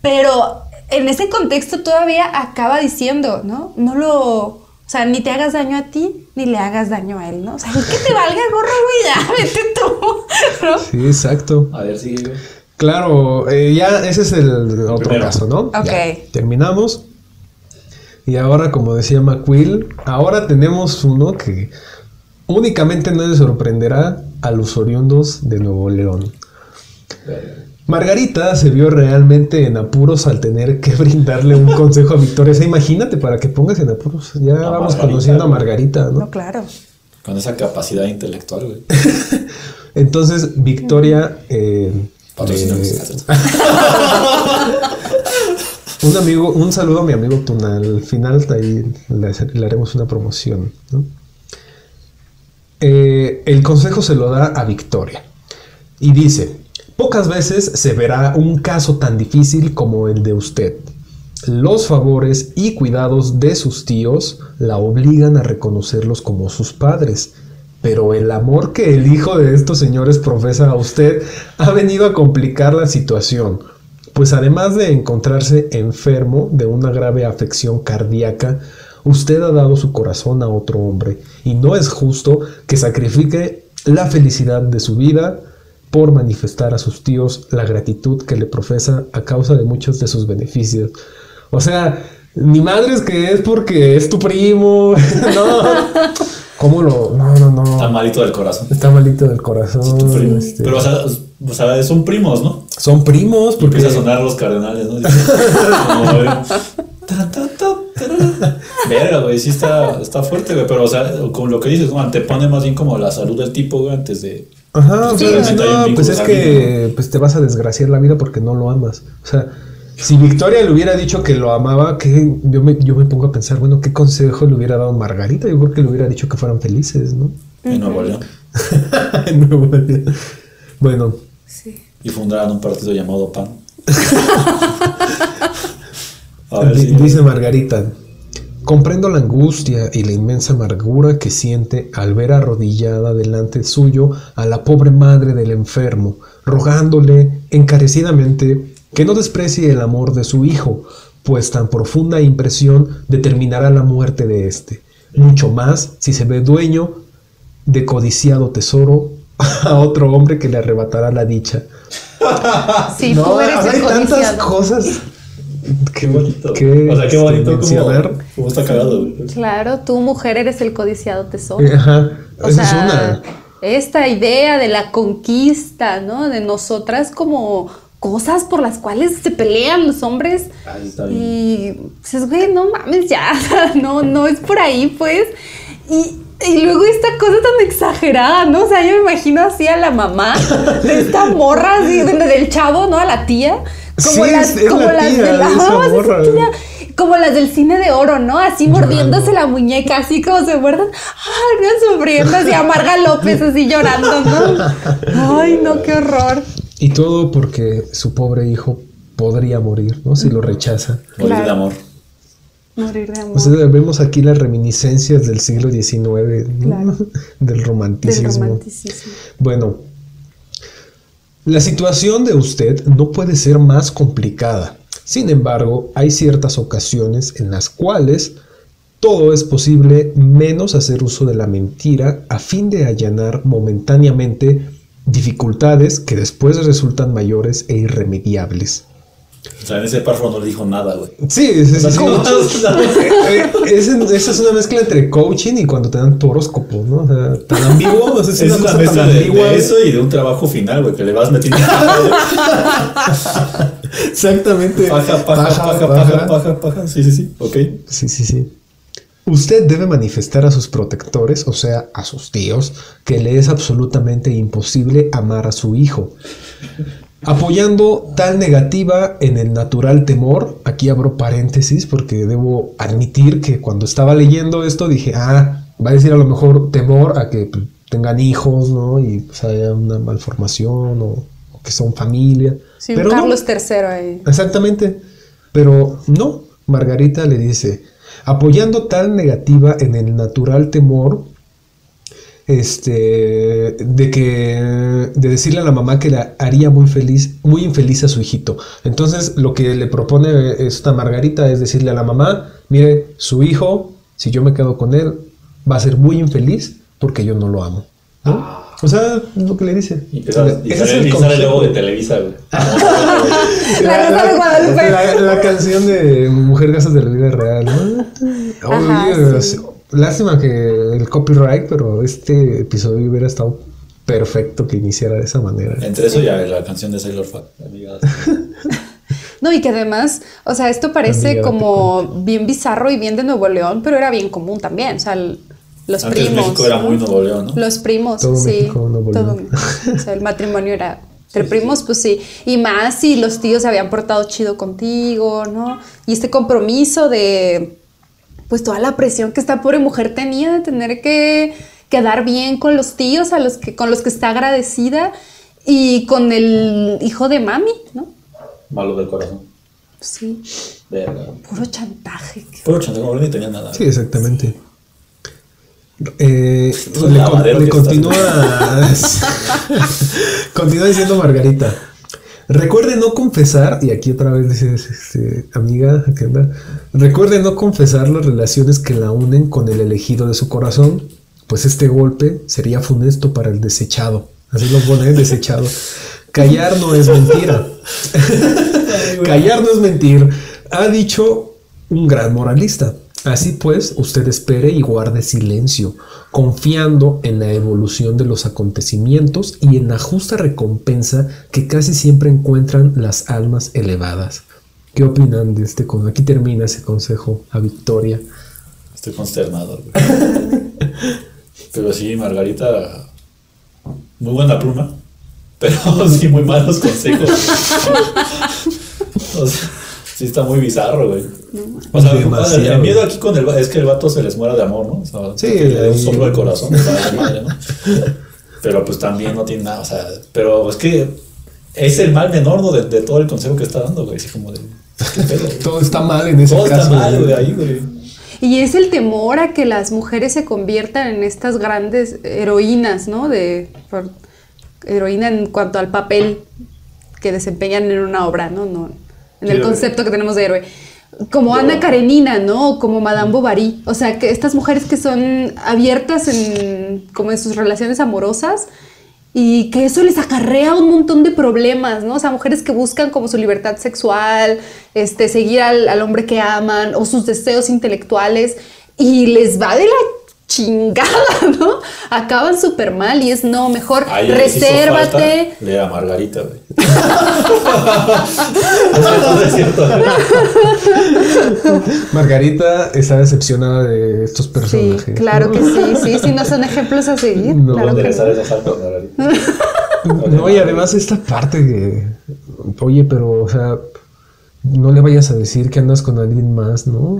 [SPEAKER 2] Pero en ese contexto todavía acaba diciendo, ¿no? No lo. O sea, ni te hagas daño a ti, ni le hagas daño a él, ¿no? O sea, que te valga gorro, güey, ya, vete tú, *laughs* ¿no?
[SPEAKER 4] Sí, exacto.
[SPEAKER 5] A ver, sigue, güey.
[SPEAKER 4] Claro, eh, ya ese es el otro
[SPEAKER 5] Primero.
[SPEAKER 4] caso, ¿no?
[SPEAKER 2] Ok.
[SPEAKER 4] Ya, terminamos. Y ahora, como decía McQuill, ahora tenemos uno que únicamente no le sorprenderá a los oriundos de Nuevo León. Margarita se vio realmente en apuros al tener que *laughs* brindarle un consejo a Victoria. O sea, imagínate para que pongas en apuros. Ya vamos
[SPEAKER 5] Margarita,
[SPEAKER 4] conociendo a. Margarita, ¿no?
[SPEAKER 2] No, claro.
[SPEAKER 5] Con esa capacidad intelectual, güey. *laughs*
[SPEAKER 4] Entonces, Victoria. eh. Eh, *laughs* un amigo, un saludo a mi amigo Tuna. Al final ahí le, le haremos una promoción. ¿no? Eh, el consejo se lo da a Victoria y dice: Pocas veces se verá un caso tan difícil como el de usted. Los favores y cuidados de sus tíos la obligan a reconocerlos como sus padres. Pero el amor que el hijo de estos señores profesa a usted ha venido a complicar la situación. Pues además de encontrarse enfermo de una grave afección cardíaca, usted ha dado su corazón a otro hombre y no es justo que sacrifique la felicidad de su vida por manifestar a sus tíos la gratitud que le profesa a causa de muchos de sus beneficios. O sea, ni madres que es porque es tu primo. *laughs* no. ¿Cómo lo.? No, no, no.
[SPEAKER 5] Está malito del corazón.
[SPEAKER 4] Está malito del corazón. Este.
[SPEAKER 5] Pero, o sea, o sea, son primos, ¿no?
[SPEAKER 4] Son primos
[SPEAKER 5] Y
[SPEAKER 4] porque.
[SPEAKER 5] empieza a sonar los cardenales, ¿no? Verga, güey, sí está, está fuerte, güey. Pero, o sea, como lo que dices, ¿no? Antepone más bien como la salud del tipo, güey, antes de.
[SPEAKER 4] Ajá, o
[SPEAKER 5] Sí,
[SPEAKER 4] no, pues es que pues te vas a desgraciar la vida porque no lo amas. O sea, si Victoria le hubiera dicho que lo amaba, que yo me, yo me pongo a pensar, bueno, ¿qué consejo le hubiera dado Margarita? Yo creo que le hubiera dicho que fueran felices, ¿no?
[SPEAKER 5] En Nuevo León. *laughs*
[SPEAKER 4] En Nuevo León. bueno,
[SPEAKER 2] Sí.
[SPEAKER 5] Y fundaron un partido llamado PAN. *laughs* A ver
[SPEAKER 4] di-
[SPEAKER 5] si.
[SPEAKER 4] dice Margarita, comprendo la angustia y la inmensa amargura que siente al ver arrodillada delante suyo a la pobre madre del enfermo, rogándole encarecidamente que no desprecie el amor de su hijo, pues tan profunda impresión determinará la muerte de éste. Mucho más si se ve dueño de codiciado tesoro a otro hombre que le arrebatará la dicha.
[SPEAKER 2] Sí,
[SPEAKER 4] No,
[SPEAKER 2] tú eres
[SPEAKER 4] hay tantas cosas
[SPEAKER 5] Qué bonito. o sea, qué
[SPEAKER 4] este,
[SPEAKER 5] bonito como, está cagado.
[SPEAKER 2] Claro, tú mujer eres el codiciado tesoro.
[SPEAKER 4] Eh, Ajá,
[SPEAKER 2] O
[SPEAKER 4] esa es
[SPEAKER 2] sea,
[SPEAKER 4] una.
[SPEAKER 2] esta idea de la conquista, ¿no? De nosotras como cosas por las cuales se pelean los hombres.
[SPEAKER 5] Está bien.
[SPEAKER 2] Y dices, güey, no mames, ya, *laughs* no, no es por ahí, pues. Y, y luego esta cosa tan exagerada, ¿no? O sea, yo me imagino así a la mamá de esta morra, así, de- del chavo, ¿no? A la tía. Como
[SPEAKER 4] Sí,
[SPEAKER 2] las, como
[SPEAKER 4] la
[SPEAKER 2] las
[SPEAKER 4] tía
[SPEAKER 2] de la,
[SPEAKER 4] morra.
[SPEAKER 2] tía. Como las del cine de oro, ¿no? Así mordiéndose la muñeca, así como se muerdan. Ay, no, sufriendo, así a Marga López, así llorando, ¿no? *laughs* Ay, no, qué horror.
[SPEAKER 4] Y todo porque su pobre hijo podría morir, ¿no? Si lo rechaza.
[SPEAKER 5] Morir de amor.
[SPEAKER 2] Morir de amor.
[SPEAKER 4] O sea, vemos aquí las reminiscencias del siglo XIX, ¿no?
[SPEAKER 2] Claro.
[SPEAKER 4] del *laughs*
[SPEAKER 2] del
[SPEAKER 4] romanticismo.
[SPEAKER 2] romanticismo.
[SPEAKER 4] Bueno, la situación de usted no puede ser más complicada. Sin embargo, hay ciertas ocasiones en las cuales todo es posible menos hacer uso de la mentira a fin de allanar momentáneamente dificultades que después resultan mayores e irremediables.
[SPEAKER 5] O sea, en ese párrafo no le dijo nada, güey.
[SPEAKER 4] Sí, sí, sí,
[SPEAKER 5] O sea,
[SPEAKER 4] sí. *laughs*
[SPEAKER 5] como-
[SPEAKER 4] Eh, ese- esa es una mezcla entre coaching y cuando te dan tu horóscopo, ¿no? O sea, tan ambiguo, o sea, es,
[SPEAKER 5] Es
[SPEAKER 4] una
[SPEAKER 5] una
[SPEAKER 4] cosa
[SPEAKER 5] mezcla
[SPEAKER 4] tan
[SPEAKER 5] de,
[SPEAKER 4] ambigua.
[SPEAKER 5] de eso y de un trabajo final, güey, que le vas metiendo. *laughs*
[SPEAKER 4] Exactamente.
[SPEAKER 5] paja, paja, paja, paja, paja, paja. Sí, sí, sí. Ok.
[SPEAKER 4] Sí, sí, sí. Usted debe manifestar a sus protectores, o sea, a sus tíos, que le es absolutamente imposible amar a su hijo. Apoyando tal negativa en el natural temor, aquí abro paréntesis porque debo admitir que cuando estaba leyendo esto dije, ah, va a decir a lo mejor temor a que pues, tengan hijos, ¿no? Y pues, haya una malformación o, o que son familia.
[SPEAKER 2] Sí,
[SPEAKER 4] Pero
[SPEAKER 2] un
[SPEAKER 4] no.
[SPEAKER 2] Carlos III ahí.
[SPEAKER 4] Exactamente. Pero no, Margarita le dice, apoyando tal negativa en el natural temor, este, de que, de decirle a la mamá que la haría muy feliz, muy infeliz a su hijito. Entonces, lo que le propone esta Margarita es decirle a la mamá, mire, su hijo, si yo me quedo con él, va a ser muy infeliz porque yo no lo amo. ¿no? O sea, es lo que le dice.
[SPEAKER 5] Y, empieza- y
[SPEAKER 4] Ese es
[SPEAKER 5] sale,
[SPEAKER 4] el
[SPEAKER 5] y sale luego de Televisa, güey. *laughs*
[SPEAKER 2] La
[SPEAKER 4] canción de Mujer Gasas de la Vida Real, ¿no?
[SPEAKER 2] Ajá,
[SPEAKER 4] Oye,
[SPEAKER 2] sí.
[SPEAKER 4] Lástima que el copyright, pero este episodio hubiera estado perfecto que iniciara de esa manera.
[SPEAKER 5] Entre eso y la canción de Sailor Fat. *laughs*
[SPEAKER 2] No, y que además, o sea, esto parece
[SPEAKER 4] Amiga,
[SPEAKER 2] como bien bizarro y bien de Nuevo León, pero era bien común también. O sea, el- los
[SPEAKER 5] Antes
[SPEAKER 2] primos.
[SPEAKER 5] México era muy Nuevo León, ¿no?
[SPEAKER 2] Los primos,
[SPEAKER 4] Todo
[SPEAKER 2] sí.
[SPEAKER 4] México, Nuevo
[SPEAKER 2] todo-
[SPEAKER 4] León.
[SPEAKER 2] o sea, el matrimonio era *laughs* entre primos, pues sí. Y más si los tíos se habían portado chido contigo, ¿no? Y este compromiso de, pues toda la presión que esta pobre mujer tenía de tener que quedar bien con los tíos a los que, con los que está agradecida y con el hijo de mami, ¿no?
[SPEAKER 5] Malo del corazón.
[SPEAKER 2] Sí,
[SPEAKER 5] Verga.
[SPEAKER 2] puro chantaje.
[SPEAKER 5] Puro chantaje, ni tenía nada.
[SPEAKER 4] Sí, exactamente. Eh, le, con- continúa *laughs* continúa diciendo Margarita. Recuerde no confesar y aquí otra vez dice este, amiga ¿qué onda? recuerde no confesar las relaciones que la unen con el elegido de su corazón pues este golpe sería funesto para el desechado. Así lo pone desechado. Callar no es mentira. *laughs* Callar no es mentir, ha dicho un gran moralista. Así pues, usted espere y guarde silencio, confiando en la evolución de los acontecimientos y en la justa recompensa que casi siempre encuentran las almas elevadas. ¿Qué opinan de este consejo? Aquí termina ese consejo a Victoria.
[SPEAKER 5] Estoy consternado, güey. *laughs* Pero sí, Margarita, muy buena pluma, pero *laughs* sí muy malos consejos. O sea, *laughs* sí está muy bizarro, güey. O sea,
[SPEAKER 4] Demasiado.
[SPEAKER 5] el, el miedo aquí con el es que el vato se les muera de amor, ¿no? O sea,
[SPEAKER 4] Sí,
[SPEAKER 5] que le dé un soplo del corazón. madre, ¿no? *laughs* Pero pues también no tiene nada, o sea, pero es que es el mal menor, ¿no? De, de todo el consejo que está dando, güey. Así como de. ¿Qué pedo? *laughs*
[SPEAKER 4] Todo está mal en ese
[SPEAKER 5] Todo
[SPEAKER 4] caso.
[SPEAKER 5] está mal,
[SPEAKER 4] güey.
[SPEAKER 5] güey, ahí, güey.
[SPEAKER 2] Y es el temor a que las mujeres se conviertan en estas grandes heroínas, ¿no? De por- heroína en cuanto al papel que desempeñan en una obra, ¿no? no en el concepto que tenemos de héroe. Como
[SPEAKER 5] Yo-
[SPEAKER 2] Ana Karenina, ¿no? O como Madame Bovary. O sea, que estas mujeres que son abiertas en como en sus relaciones amorosas y que eso les acarrea un montón de problemas, ¿no? O sea, mujeres que buscan como su libertad sexual, este, seguir al, al hombre que aman o sus deseos intelectuales y les va de la chingada, *laughs* ¿no? Acaban súper mal y es no, mejor resérvate.
[SPEAKER 5] falta Leer a Margarita, güey. *laughs* *laughs* todo es cierto.
[SPEAKER 4] Margarita está decepcionada de estos
[SPEAKER 2] Sí,
[SPEAKER 4] personajes.
[SPEAKER 2] claro
[SPEAKER 4] ¿no?
[SPEAKER 2] que sí, sí, sí, no son ejemplos a seguir.
[SPEAKER 4] No,
[SPEAKER 2] claro
[SPEAKER 5] ¿Dónde
[SPEAKER 2] que no.
[SPEAKER 4] No, y además esta parte que, oye, pero, o sea, no le vayas a decir que andas con alguien más, ¿no?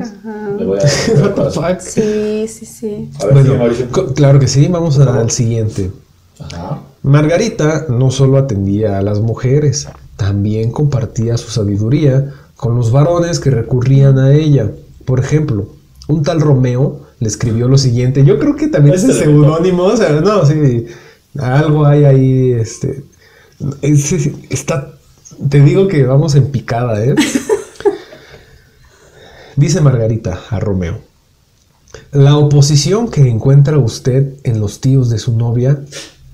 [SPEAKER 5] Le voy a dar el *laughs*
[SPEAKER 4] What the fuck?
[SPEAKER 2] Sí, sí, sí.
[SPEAKER 5] A ver,
[SPEAKER 4] Bueno, claro que sí, vamos a- al siguiente.
[SPEAKER 5] Ajá.
[SPEAKER 4] Margarita no solo atendía a las mujeres, también compartía su sabiduría con los varones que recurrían a ella. Por ejemplo, un tal Romeo le escribió lo siguiente. Yo creo que también es
[SPEAKER 5] Este
[SPEAKER 4] el
[SPEAKER 5] le
[SPEAKER 4] seudónimo, o sea, no, sí, algo hay ahí, este, es- está, te digo que vamos en picada, ¿eh? *laughs* Dice Margarita a Romeo. La oposición que encuentra usted en los tíos de su novia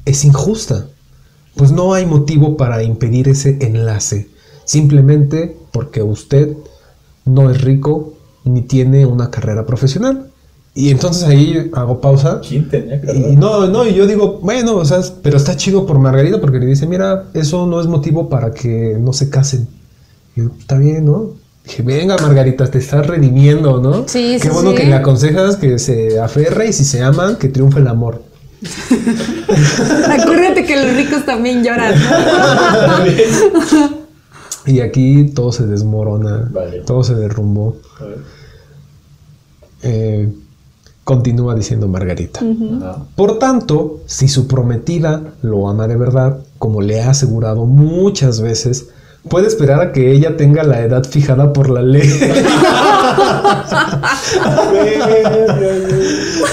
[SPEAKER 4] es injusta, pues no hay motivo para impedir ese enlace, simplemente porque usted no es rico ni tiene una carrera profesional. Y entonces ahí hago pausa.
[SPEAKER 5] ¿Quién tenía que
[SPEAKER 4] Y no, no, y yo digo, bueno, o sea, pero está chido por Margarita porque le dice, mira, eso no es motivo para que no se casen. Y yo, está bien, ¿no? Dije, venga, Margarita, te estás redimiendo, ¿no?
[SPEAKER 2] Sí,
[SPEAKER 4] Qué
[SPEAKER 2] sí,
[SPEAKER 4] bueno
[SPEAKER 2] sí.
[SPEAKER 4] que le aconsejas que se aferre y si se aman, que triunfe el amor. *laughs*
[SPEAKER 2] Acuérdate que los ricos también lloran. ¿no? *laughs*
[SPEAKER 4] Y aquí todo se desmorona,
[SPEAKER 5] Vale.
[SPEAKER 4] todo se derrumbó.
[SPEAKER 5] A ver.
[SPEAKER 4] Eh, continúa diciendo Margarita. Por tanto, si su prometida lo ama de verdad, como le ha asegurado muchas veces, puede esperar a que ella tenga la edad fijada por la ley *laughs*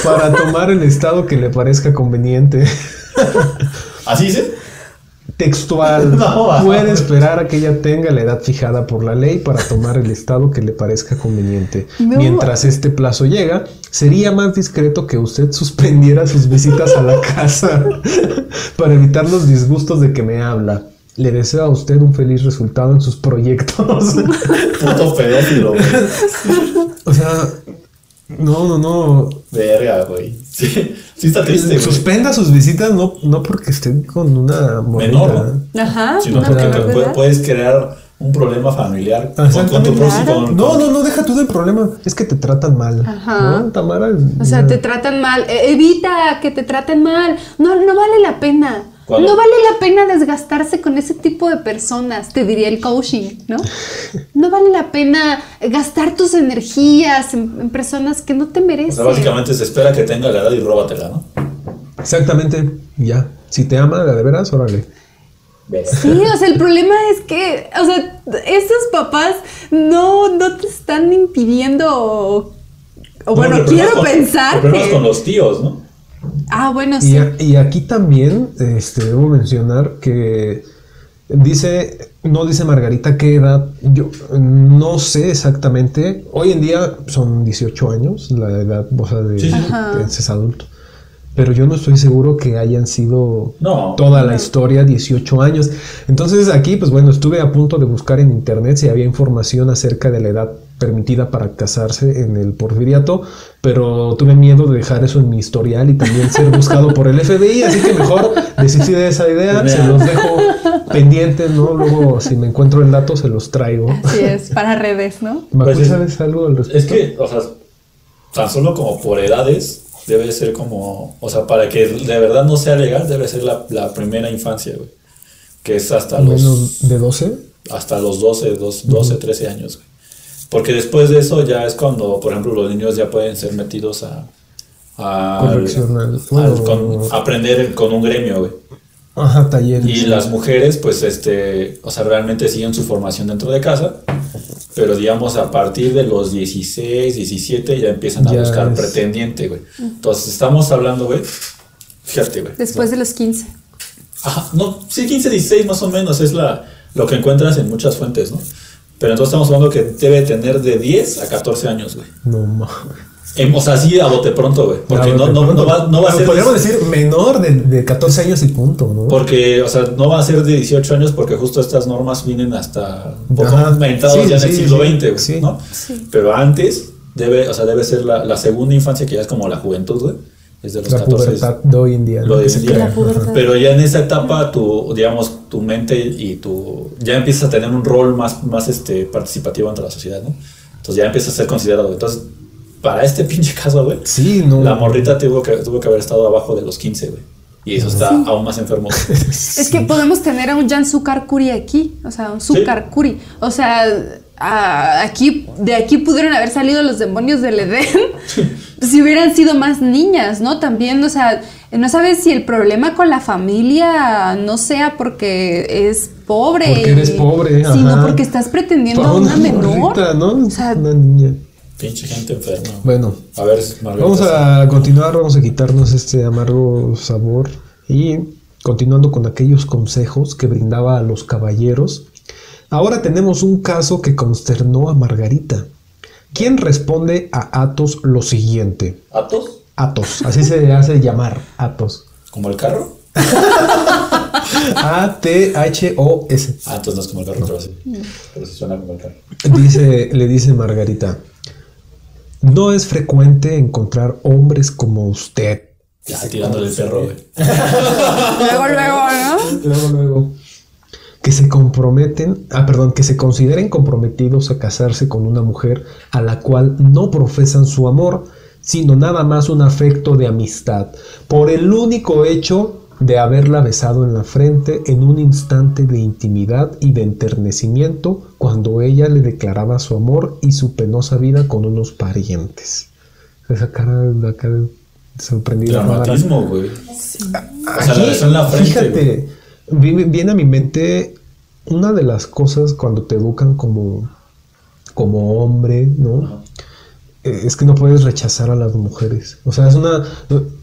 [SPEAKER 4] para tomar el estado que le parezca conveniente.
[SPEAKER 5] ¿Así dice?
[SPEAKER 4] Textual. *laughs*
[SPEAKER 5] No.
[SPEAKER 4] Puede esperar a que ella tenga la edad fijada por la ley para tomar el estado que le parezca conveniente.
[SPEAKER 2] No.
[SPEAKER 4] Mientras este plazo llega, sería más discreto que usted suspendiera sus visitas a la *laughs* casa *laughs* para evitar los disgustos de que me habla. Le deseo a usted un feliz resultado en sus proyectos.
[SPEAKER 5] Puto pedófilo,
[SPEAKER 4] o sea, no, no, no.
[SPEAKER 5] Verga, güey. Sí, sí está triste, güey.
[SPEAKER 4] Suspenda sus visitas no, no porque estén con una.
[SPEAKER 5] Menor, ¿no?
[SPEAKER 2] Ajá.
[SPEAKER 5] Sino
[SPEAKER 2] una
[SPEAKER 5] porque puedes crear un problema familiar con, con tu
[SPEAKER 4] Exactamente.
[SPEAKER 5] próximo. con-
[SPEAKER 4] No, no, no, deja tú del problema. Es que te tratan mal.
[SPEAKER 2] Ajá.
[SPEAKER 4] ¿No, Tamara?
[SPEAKER 2] O sea, te tratan mal. E- Evita que te traten mal. No, no vale la pena.
[SPEAKER 5] ¿Cuándo?
[SPEAKER 2] No vale la pena desgastarse con ese tipo de personas, te diría el coaching, ¿no? *laughs* No vale la pena gastar tus energías en, en personas que no te
[SPEAKER 5] O
[SPEAKER 2] merecen.
[SPEAKER 5] sea, básicamente se espera que tenga la edad y róbatela, ¿no?
[SPEAKER 4] Exactamente. Ya. Si te ama, de veras, órale.
[SPEAKER 2] Sí, o sea, el problema es que, o sea, esos papás no, no te están impidiendo, o, o bueno,
[SPEAKER 5] No,
[SPEAKER 2] quiero
[SPEAKER 5] con-
[SPEAKER 2] pensar
[SPEAKER 5] El problema es
[SPEAKER 2] que...
[SPEAKER 5] con los tíos, ¿no?
[SPEAKER 2] Ah, bueno,
[SPEAKER 4] Y,
[SPEAKER 2] sí.
[SPEAKER 4] a- y aquí también este, debo mencionar que dice, no dice Margarita qué edad, yo no sé exactamente, hoy en día son 18 años la edad, o sea, de,
[SPEAKER 5] Sí,
[SPEAKER 4] es adulto. Pero yo no estoy seguro que hayan sido
[SPEAKER 5] No.
[SPEAKER 4] toda la historia 18 años. Entonces aquí, pues bueno, estuve a punto de buscar en internet si había información acerca de la edad permitida para casarse en el porfiriato, pero tuve miedo de dejar eso en mi historial y también ser buscado por el FBI, así que mejor desistí de esa idea, se los dejo pendientes, ¿no? Luego, si me encuentro el dato, se los traigo.
[SPEAKER 2] Así es, para redes, ¿no?
[SPEAKER 5] Pues es-
[SPEAKER 4] ¿sabes algo al respecto?
[SPEAKER 5] Es que, o sea, tan solo como por edades, debe ser como, o sea, para que de verdad no sea legal, debe ser la, la primera infancia, güey. Que es hasta los,
[SPEAKER 4] menos de 12.
[SPEAKER 5] hasta los 12, dos- 12, 13 años, güey. Porque después de eso ya es cuando, por ejemplo, los niños ya pueden ser metidos a, al-
[SPEAKER 4] Correccional.
[SPEAKER 5] al
[SPEAKER 4] Bueno.
[SPEAKER 5] con- aprender con un gremio, güey.
[SPEAKER 4] Ajá, talleres.
[SPEAKER 5] Y las mujeres, pues, este, o sea, realmente siguen su formación dentro de casa, pero digamos a partir de los 16, 17 ya empiezan a
[SPEAKER 4] Ya
[SPEAKER 5] buscar
[SPEAKER 4] es-
[SPEAKER 5] pretendiente, güey. Entonces, estamos hablando, güey, fíjate, güey.
[SPEAKER 2] Después de los 15.
[SPEAKER 5] Ajá, no, sí, 15, 16 más o menos es la, lo que encuentras en muchas fuentes, ¿no? Pero entonces estamos hablando que debe tener de 10 a 14 años, güey.
[SPEAKER 4] No mames.
[SPEAKER 5] Em, O sea, sí a bote pronto, güey. Porque no, no,
[SPEAKER 4] pronto.
[SPEAKER 5] no va, no va a ser...
[SPEAKER 4] Podríamos decir menor de, de 14 años y punto, ¿no?
[SPEAKER 5] Porque, o sea, no va a ser de 18 años porque justo estas normas vienen hasta un poco inventados
[SPEAKER 4] Sí,
[SPEAKER 5] ya en el
[SPEAKER 4] sí,
[SPEAKER 5] siglo
[SPEAKER 4] sí,
[SPEAKER 5] XX, güey,
[SPEAKER 4] sí.
[SPEAKER 5] ¿no? Pero antes debe, o sea, debe ser la, la segunda infancia que ya es como la juventud, güey. Desde los
[SPEAKER 4] la
[SPEAKER 5] 14.
[SPEAKER 4] pubertad de hoy en día.
[SPEAKER 5] Pero ya en esa etapa, tu, digamos, tu mente y tu. Ya empiezas a tener un rol más, más este, participativo ante la sociedad, ¿no? Entonces ya empiezas a ser considerado. Entonces, para este *laughs* pinche caso, güey,
[SPEAKER 4] Sí, no.
[SPEAKER 5] la morrita tuvo que, tuvo que haber estado abajo de los 15, güey. Y eso está aún más enfermo. *laughs*
[SPEAKER 2] Es que podemos tener a un Jan Sukarkuri aquí, o sea, un Sukarkuri. O sea, aquí, de aquí pudieron haber salido los demonios del Edén *laughs* si hubieran sido más niñas, ¿no? También, o sea, no sabes si el problema con la familia no sea porque es pobre.
[SPEAKER 4] Porque eres pobre,
[SPEAKER 2] Sino
[SPEAKER 4] ajá.
[SPEAKER 2] porque estás pretendiendo a
[SPEAKER 4] Para
[SPEAKER 2] una menor.
[SPEAKER 4] morrita, ¿no?
[SPEAKER 2] O sea,
[SPEAKER 4] una niña.
[SPEAKER 5] Pinche gente enferma.
[SPEAKER 4] Bueno,
[SPEAKER 5] A ver, Margarita.
[SPEAKER 4] vamos a continuar, vamos a quitarnos este amargo sabor y continuando con aquellos consejos que brindaba a los caballeros. Ahora tenemos un caso que consternó a Margarita. ¿Quién responde a Atos lo siguiente?
[SPEAKER 5] ¿Atos?
[SPEAKER 4] Atos, así se hace llamar Atos.
[SPEAKER 5] ¿Como el carro?
[SPEAKER 4] A-T-H-O-S.
[SPEAKER 5] Ah, entonces no es como el carro, pero sí. Pero sí suena como el carro.
[SPEAKER 4] Dice, le dice Margarita, no es frecuente encontrar hombres como usted.
[SPEAKER 5] Ya, tirándole el perro, güey. *laughs*
[SPEAKER 2] luego, luego, ¿no?
[SPEAKER 4] Luego, luego. Que se comprometen, ah, perdón, que se consideren comprometidos a casarse con una mujer a la cual no profesan su amor, sino nada más un afecto de amistad, por el único hecho de haberla besado en la frente en un instante de intimidad y de enternecimiento cuando ella le declaraba su amor y su penosa vida con unos parientes. Esa cara, la cara sorprendida.
[SPEAKER 5] Dramatismo, güey. O sea, la besó en la frente.
[SPEAKER 4] Fíjate, viene, a mi mente una de las cosas cuando te educan como, como hombre, ¿no? Eh, Es que no puedes rechazar a las mujeres. O sea, es una.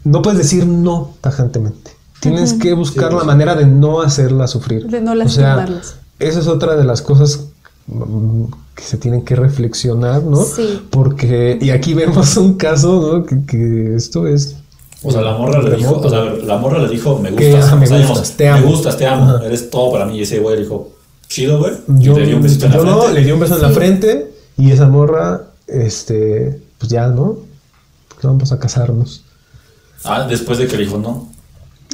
[SPEAKER 4] No puedes decir no tajantemente. Tienes que buscar la manera de no hacerla sufrir.
[SPEAKER 2] De no
[SPEAKER 4] O sea,
[SPEAKER 2] lastimarlas.
[SPEAKER 4] esa es otra de las cosas mm, que se tienen que reflexionar, ¿no?
[SPEAKER 2] Sí.
[SPEAKER 4] Porque, y aquí vemos un caso, ¿no? Que, que esto es
[SPEAKER 5] O sea, la morra le dijo, o sea, la morra le dijo, me gustas,
[SPEAKER 4] ajá, me
[SPEAKER 5] o sea, digamos,
[SPEAKER 4] gustas, te amo.
[SPEAKER 5] me gustas, te amo,
[SPEAKER 4] Ajá.
[SPEAKER 5] eres todo para mí. Y ese güey le dijo, chido, güey.
[SPEAKER 4] Yo,
[SPEAKER 5] le dio un besito en la
[SPEAKER 4] no,
[SPEAKER 5] frente.
[SPEAKER 4] le dio un beso en la frente y esa morra, este, pues ya, ¿no? Pues vamos a casarnos.
[SPEAKER 5] Ah, después de que le dijo no.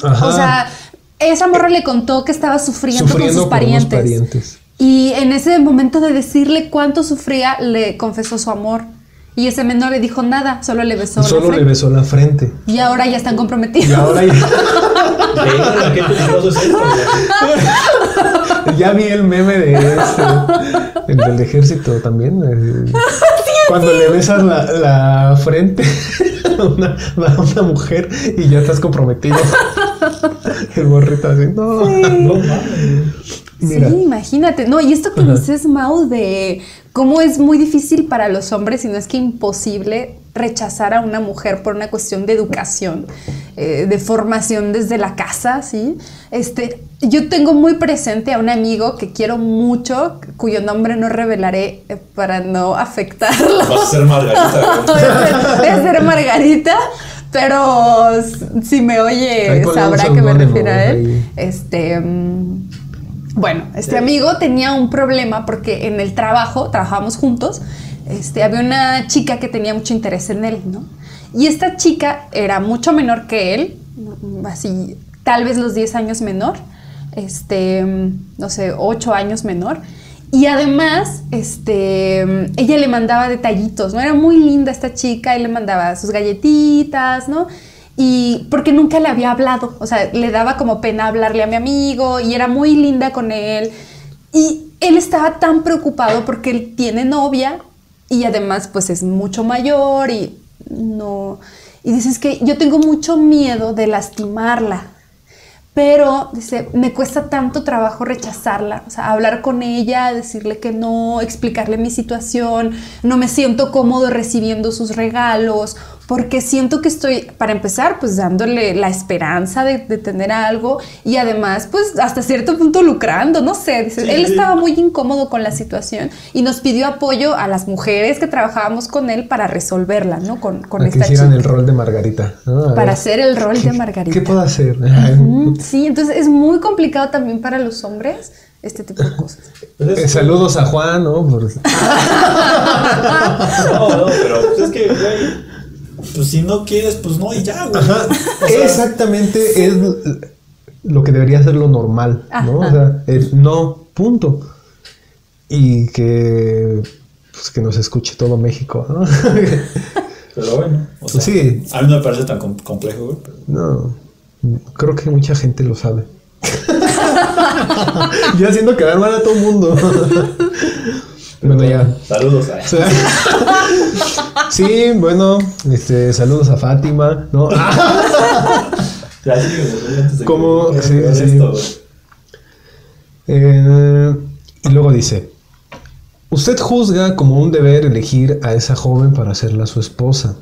[SPEAKER 4] Ajá.
[SPEAKER 2] O sea, esa morra le contó que estaba sufriendo, con sus
[SPEAKER 4] por unos
[SPEAKER 2] parientes.
[SPEAKER 4] parientes.
[SPEAKER 2] Y en ese momento de decirle cuánto sufría, le confesó su amor. Y ese menor le dijo nada, solo le besó. la
[SPEAKER 4] Solo le
[SPEAKER 2] frente.
[SPEAKER 4] besó la frente.
[SPEAKER 2] Y ahora ya están comprometidos.
[SPEAKER 4] Y ahora ya, *laughs*
[SPEAKER 5] Venga, qué peligroso es esto, güey.
[SPEAKER 4] ya vi el meme de este, el del ejército también. eh, cuando le besas la, la frente a una, a una mujer y ya estás comprometido. *laughs* El morrito así, no, no mames. Mira.
[SPEAKER 2] Sí, imagínate. No, y esto que dices, Mau, de cómo es muy difícil para los hombres, y no es que imposible rechazar a una mujer por una cuestión de educación, eh, de formación desde la casa, ¿sí? Este, yo tengo muy presente a un amigo que quiero mucho, cuyo nombre no revelaré eh, para no afectarlo.
[SPEAKER 5] Vas a ser Margarita. *laughs*
[SPEAKER 2] Voy a ser- voy a ser Margarita, pero si me oye sabrá que me refiero a él.
[SPEAKER 4] ahí.
[SPEAKER 2] Este, mm, bueno, este amigo tenía un problema porque en el trabajo, trabajábamos juntos, este, había una chica que tenía mucho interés en él, ¿no? Y esta chica era mucho menor que él, así, tal vez los 10 años menor, este, no sé, 8 años menor. Y además, este, ella le mandaba detallitos, ¿no? Era muy linda esta chica y le mandaba sus galletitas, ¿no? Y porque nunca le había hablado, o sea, le daba como pena hablarle a mi amigo y era muy linda con él. Y él estaba tan preocupado porque él tiene novia y además pues es mucho mayor y no... Y dices que yo tengo mucho miedo de lastimarla. Pero, dice, me cuesta tanto trabajo rechazarla, o sea, hablar con ella, decirle que no, explicarle mi situación, no me siento cómodo recibiendo sus regalos, porque siento que estoy, para empezar, pues dándole la esperanza de, de tener algo y además, pues hasta cierto punto lucrando, no sé,
[SPEAKER 5] Sí,
[SPEAKER 2] él
[SPEAKER 5] sí.
[SPEAKER 2] estaba muy incómodo con la situación y nos pidió apoyo a las mujeres que trabajábamos con él para resolverla, ¿no? Con, con
[SPEAKER 4] Para que
[SPEAKER 2] esta
[SPEAKER 4] hicieran
[SPEAKER 2] chica.
[SPEAKER 4] el rol de Margarita.
[SPEAKER 2] Para
[SPEAKER 4] ver,
[SPEAKER 2] hacer el rol de Margarita.
[SPEAKER 4] ¿Qué puedo hacer?
[SPEAKER 2] Sí, entonces es muy complicado también para los hombres este tipo de cosas.
[SPEAKER 4] Eh, saludos a Juan, ¿no? Por- *laughs*
[SPEAKER 5] No, no, pero pues es que, güey, pues si no quieres, pues no y ya, güey.
[SPEAKER 4] Ajá,
[SPEAKER 5] O sea,
[SPEAKER 4] exactamente es lo que debería ser lo normal, ¿no? O sea, el no, punto. Y que, pues, que nos escuche todo México, ¿no? *laughs*
[SPEAKER 5] Pero bueno, o sea,
[SPEAKER 4] sí.
[SPEAKER 5] a mí no me parece tan com- complejo, güey. pero-
[SPEAKER 4] No, creo que mucha gente lo sabe. *laughs* *laughs* Yo haciendo quedar mal a todo el mundo. Bueno, ya.
[SPEAKER 5] Saludos.
[SPEAKER 4] Sea, *laughs* sí, bueno, este, saludos a Fátima, ¿no? *laughs* *laughs*
[SPEAKER 5] Güey.
[SPEAKER 4] Eh, y luego dice, usted juzga como un deber elegir a esa joven para hacerla su esposa,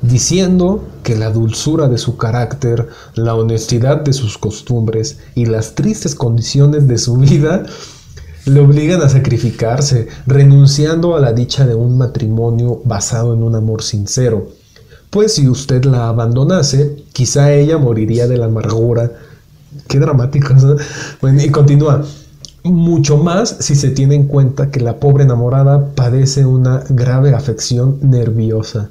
[SPEAKER 4] diciendo que la dulzura de su carácter, la honestidad de sus costumbres y las tristes condiciones de su vida le obligan a sacrificarse, renunciando a la dicha de un matrimonio basado en un amor sincero. Pues si usted la abandonase, quizá ella moriría de la amargura Qué dramáticos, ¿no? Bueno, y continúa. Mucho más si se tiene en cuenta que la pobre enamorada padece una grave afección nerviosa.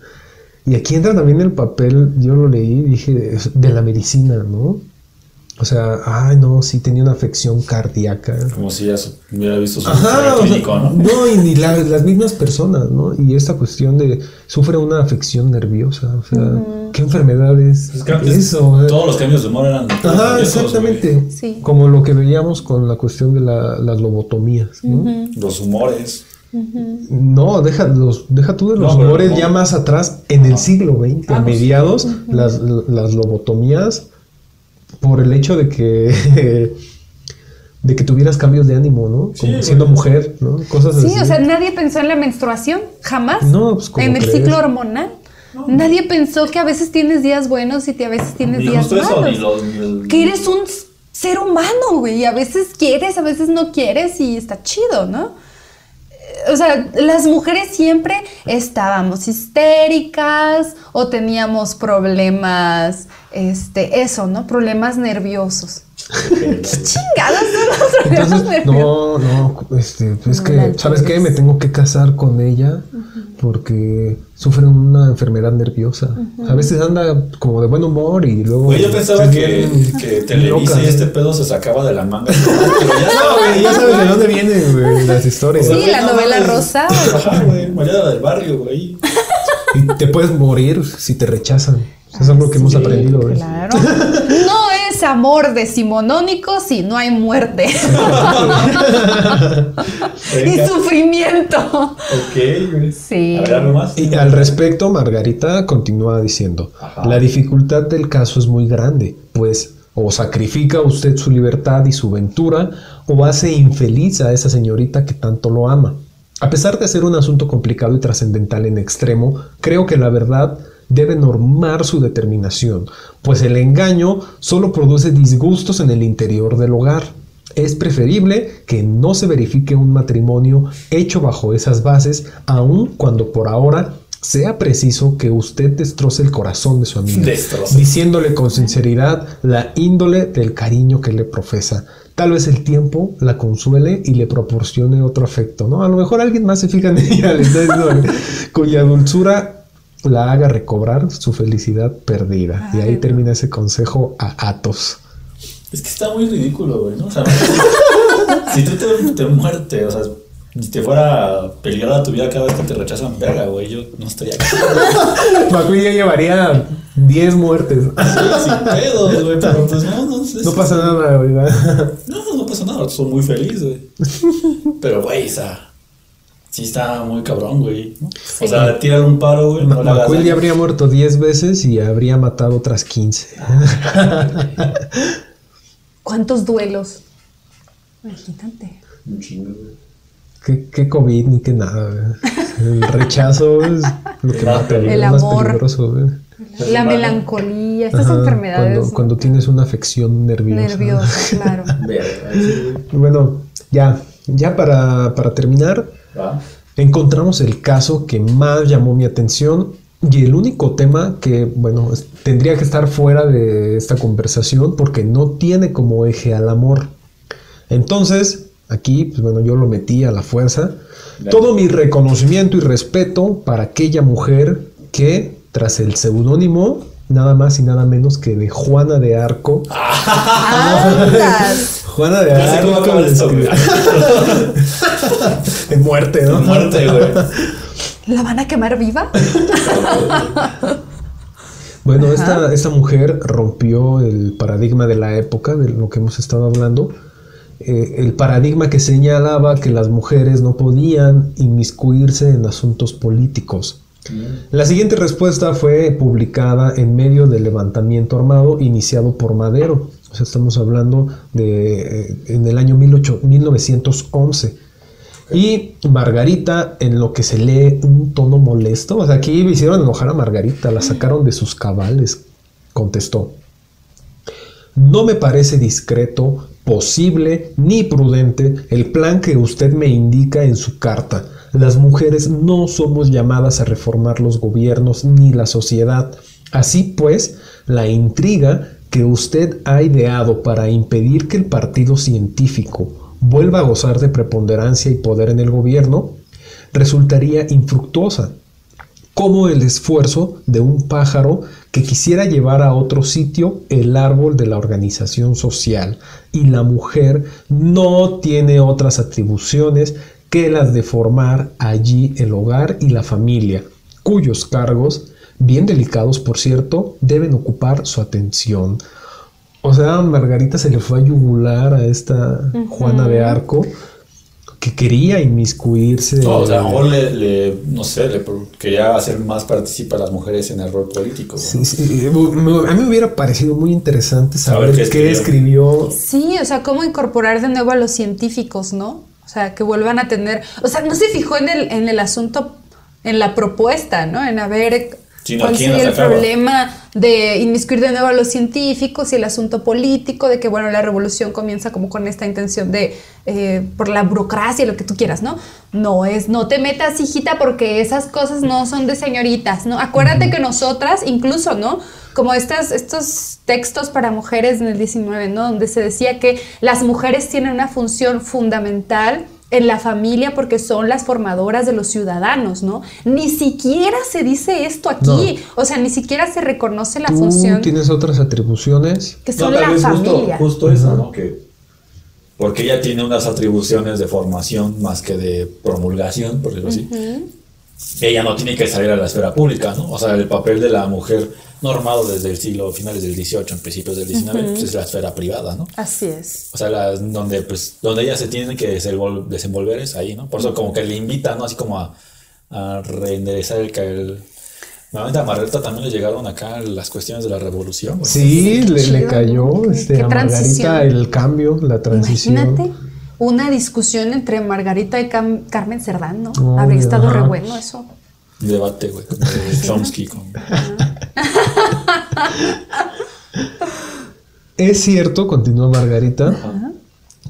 [SPEAKER 4] Y aquí entra también el papel, yo lo leí, dije, de la medicina, ¿no? O sea, ay, no, sí tenía una afección cardíaca.
[SPEAKER 5] Como si ya hubiera visto su
[SPEAKER 4] Ajá,
[SPEAKER 5] clínico, ¿no?
[SPEAKER 4] no, y ni la- las mismas personas, ¿no? Y esta cuestión de sufre una afección nerviosa, o sea, ¿qué enfermedad es
[SPEAKER 5] Pues que
[SPEAKER 4] eso?
[SPEAKER 5] todos los cambios de humor eran.
[SPEAKER 4] Ajá, exactamente.
[SPEAKER 2] Sí.
[SPEAKER 4] Como lo que veíamos con la cuestión de la- las lobotomías. ¿no?
[SPEAKER 5] Los humores.
[SPEAKER 4] No, deja, los, deja tú de los
[SPEAKER 5] No,
[SPEAKER 4] humores
[SPEAKER 5] no.
[SPEAKER 4] ya más atrás, en el siglo XX,
[SPEAKER 5] Ah,
[SPEAKER 4] a
[SPEAKER 5] pues sí.
[SPEAKER 4] mediados, las, las lobotomías, por el hecho de que *laughs* de que tuvieras cambios de ánimo, ¿no? Como
[SPEAKER 5] Sí,
[SPEAKER 4] siendo mujer, ¿no? Cosas
[SPEAKER 2] Sí,
[SPEAKER 4] así.
[SPEAKER 2] o sea, nadie pensó en la menstruación, jamás.
[SPEAKER 4] No, pues, ¿cómo
[SPEAKER 2] En el
[SPEAKER 4] crees?
[SPEAKER 2] ciclo hormonal. Nadie pensó que a veces tienes días buenos y que a veces tienes
[SPEAKER 5] Ni
[SPEAKER 2] días
[SPEAKER 5] eso,
[SPEAKER 2] malos.
[SPEAKER 5] ni los. ni el-
[SPEAKER 2] Que eres un ser humano, güey. Y a veces quieres, a veces no quieres y está chido, ¿no? O sea, las mujeres siempre estábamos histéricas o teníamos problemas, este, eso, ¿no? Problemas nerviosos. *laughs* ¿Qué chingados son los
[SPEAKER 4] Entonces, no, no, este,
[SPEAKER 2] No
[SPEAKER 4] que, ¿sabes qué? Me tengo que casar con ella porque sufre una enfermedad nerviosa. A veces anda como de buen humor y luego...
[SPEAKER 5] Güey, yo pensaba
[SPEAKER 4] es
[SPEAKER 5] que, que Televisa
[SPEAKER 4] loca.
[SPEAKER 5] y este pedo se sacaba de la manga. *laughs* Pero ya
[SPEAKER 4] No, güey, ya sabes de dónde vienen, güey, *laughs* las historias.
[SPEAKER 2] Sí, la novela rosa.
[SPEAKER 5] Ajá, güey. María del barrio, güey.
[SPEAKER 4] Y te puedes morir si te rechazan. Eso es algo que hemos aprendido, güey.
[SPEAKER 2] Claro. No es amor decimonónico si no hay muerte *laughs* y sufrimiento.
[SPEAKER 5] Ok, güey.
[SPEAKER 2] Sí.
[SPEAKER 5] A ver, algo más.
[SPEAKER 4] Y al respecto, Margarita continúa diciendo,
[SPEAKER 5] Ajá.
[SPEAKER 4] la dificultad del caso es muy grande, pues o sacrifica usted su libertad y su ventura, o hace infeliz a esa señorita que tanto lo ama. A pesar de ser un asunto complicado y trascendental en extremo, creo que la verdad debe normar su determinación, pues el engaño solo produce disgustos en el interior del hogar. Es preferible que no se verifique un matrimonio hecho bajo esas bases, aun cuando por ahora sea preciso que usted destroce el corazón de su
[SPEAKER 5] Destroce.
[SPEAKER 4] diciéndole con sinceridad la índole del cariño que le profesa. Tal vez el tiempo la consuele y le proporcione otro afecto, ¿no? A lo mejor alguien más se fija en ella, *laughs* cuya dulzura la haga recobrar su felicidad perdida. y ahí termina ese consejo a Atos.
[SPEAKER 5] Es que está muy ridículo, güey, ¿no? O sea, *laughs* si tú te, te muerte, o sea, si te fuera peligrada tu vida cada vez que te rechazan, verga, güey, yo no estaría aquí. *laughs*
[SPEAKER 4] Paco ya llevaría 10 muertes.
[SPEAKER 5] Sin pedos, güey, pero pues no, no sé.
[SPEAKER 4] No pasa nada, ¿verdad?
[SPEAKER 5] No, no pasa nada, soy muy feliz, güey. Pero, güey, o sea, sí está muy cabrón, güey. ¿no? O sea, tírale un paro, güey. No daño.
[SPEAKER 4] habría muerto 10 veces y habría matado otras 15. *laughs*
[SPEAKER 2] ¿Cuántos duelos? Imagínate.
[SPEAKER 5] Un chingo, güey.
[SPEAKER 4] ¿Qué, qué COVID ni qué nada. güey. El rechazo es lo que mata,
[SPEAKER 2] El
[SPEAKER 4] es más
[SPEAKER 2] amor.
[SPEAKER 4] peligroso. güey.
[SPEAKER 2] La melancolía, estas
[SPEAKER 4] Ajá,
[SPEAKER 2] enfermedades.
[SPEAKER 4] Cuando,
[SPEAKER 2] ¿no?
[SPEAKER 4] cuando tienes una afección nerviosa.
[SPEAKER 2] Nerviosa, claro. *laughs*
[SPEAKER 5] Sí.
[SPEAKER 4] Bueno, ya, ya para, para terminar, Encontramos el caso que más llamó mi atención y el único tema que, bueno, tendría que estar fuera de esta conversación porque no tiene como eje al amor. Entonces, aquí, pues bueno, yo lo metí a la fuerza. Todo mi reconocimiento y respeto para aquella mujer que, tras el seudónimo, nada más y nada menos que de Juana de Arco. *laughs* Juana de
[SPEAKER 5] Ya sé cómo
[SPEAKER 4] Arco.
[SPEAKER 5] acaba esto, güey. *laughs*
[SPEAKER 4] De muerte, ¿no?
[SPEAKER 5] Muerte, güey.
[SPEAKER 2] ¿La van a quemar viva? *laughs*
[SPEAKER 4] Bueno, esta, esta mujer rompió el paradigma de la época, de lo que hemos estado hablando. Eh, el paradigma que señalaba que las mujeres no podían inmiscuirse en asuntos políticos. La siguiente respuesta fue publicada en medio del levantamiento armado iniciado por Madero. Estamos hablando de eh, en el año 18 1911. Y Margarita, en lo que se lee un tono molesto, o sea, aquí hicieron enojar a Margarita, la sacaron de sus cabales, contestó. No me parece discreto, posible ni prudente el plan que usted me indica en su carta. Las mujeres no somos llamadas a reformar los gobiernos ni la sociedad. Así pues, la intriga que usted ha ideado para impedir que el partido científico vuelva a gozar de preponderancia y poder en el gobierno resultaría infructuosa como el esfuerzo de un pájaro que quisiera llevar a otro sitio el árbol de la organización social. Y la mujer no tiene otras atribuciones que las de formar allí el hogar y la familia, cuyos cargos, bien delicados por cierto, deben ocupar su atención. O sea, a Margarita se le fue a yugular a esta Juana de Arco que quería inmiscuirse.
[SPEAKER 5] No, o sea, a lo mejor le, le- no sé, le quería hacer más participar a las mujeres en el rol político.
[SPEAKER 4] Sí, sí, me- A mí me hubiera parecido muy interesante saber
[SPEAKER 5] Saber
[SPEAKER 4] qué,
[SPEAKER 5] qué
[SPEAKER 4] escribió.
[SPEAKER 2] Sí, o sea, cómo incorporar de nuevo a los científicos, ¿no? O sea, que vuelvan a tener. O sea, no se fijó en el, en el asunto, en la propuesta, ¿no? En a
[SPEAKER 5] Sino
[SPEAKER 2] cuál sería el problema de inmiscuir de nuevo a los científicos y el asunto político, de que, bueno, la revolución comienza como con esta intención de, eh, por la burocracia, lo que tú quieras, ¿no? No es, no te metas, hijita, porque esas cosas no son de señoritas, ¿no? Acuérdate que nosotras, incluso, ¿no? Como estas, estos textos para mujeres en el 19, ¿no? Donde se decía que las mujeres tienen una función fundamental en la familia porque son las formadoras de los ciudadanos, ¿no? Ni siquiera se dice esto aquí, o sea, ni siquiera se reconoce la
[SPEAKER 4] Tú
[SPEAKER 2] función
[SPEAKER 4] tienes otras atribuciones.
[SPEAKER 2] que
[SPEAKER 5] No,
[SPEAKER 2] son
[SPEAKER 5] tal
[SPEAKER 2] la
[SPEAKER 5] vez justo,
[SPEAKER 2] familia.
[SPEAKER 5] justo eso, ¿no? Que porque ella tiene unas atribuciones de formación más que de promulgación, por decirlo así. Ella no tiene que salir a la esfera pública, ¿no? O sea, el papel de la mujer normado desde el siglo finales del 18, en principios del 19, pues es la esfera privada, ¿no?
[SPEAKER 2] Así es.
[SPEAKER 5] O sea, las- donde pues donde ella se tiene que desenvol- desenvolver es ahí, ¿no? Por eso como que le invita, ¿no? Así como a, a reenderezar el, el... Normalmente a Margarita también le llegaron acá las cuestiones de la revolución.
[SPEAKER 4] Sí, le, le cayó este, a Margarita
[SPEAKER 2] transición.
[SPEAKER 4] el cambio, la transición.
[SPEAKER 2] Imagínate una discusión entre Margarita y Cam- Carmen Cerdán, ¿no?
[SPEAKER 4] Oh,
[SPEAKER 2] Habría estado re bueno eso.
[SPEAKER 5] Debate, güey, de Chomsky con...
[SPEAKER 4] Es cierto, continúa Margarita,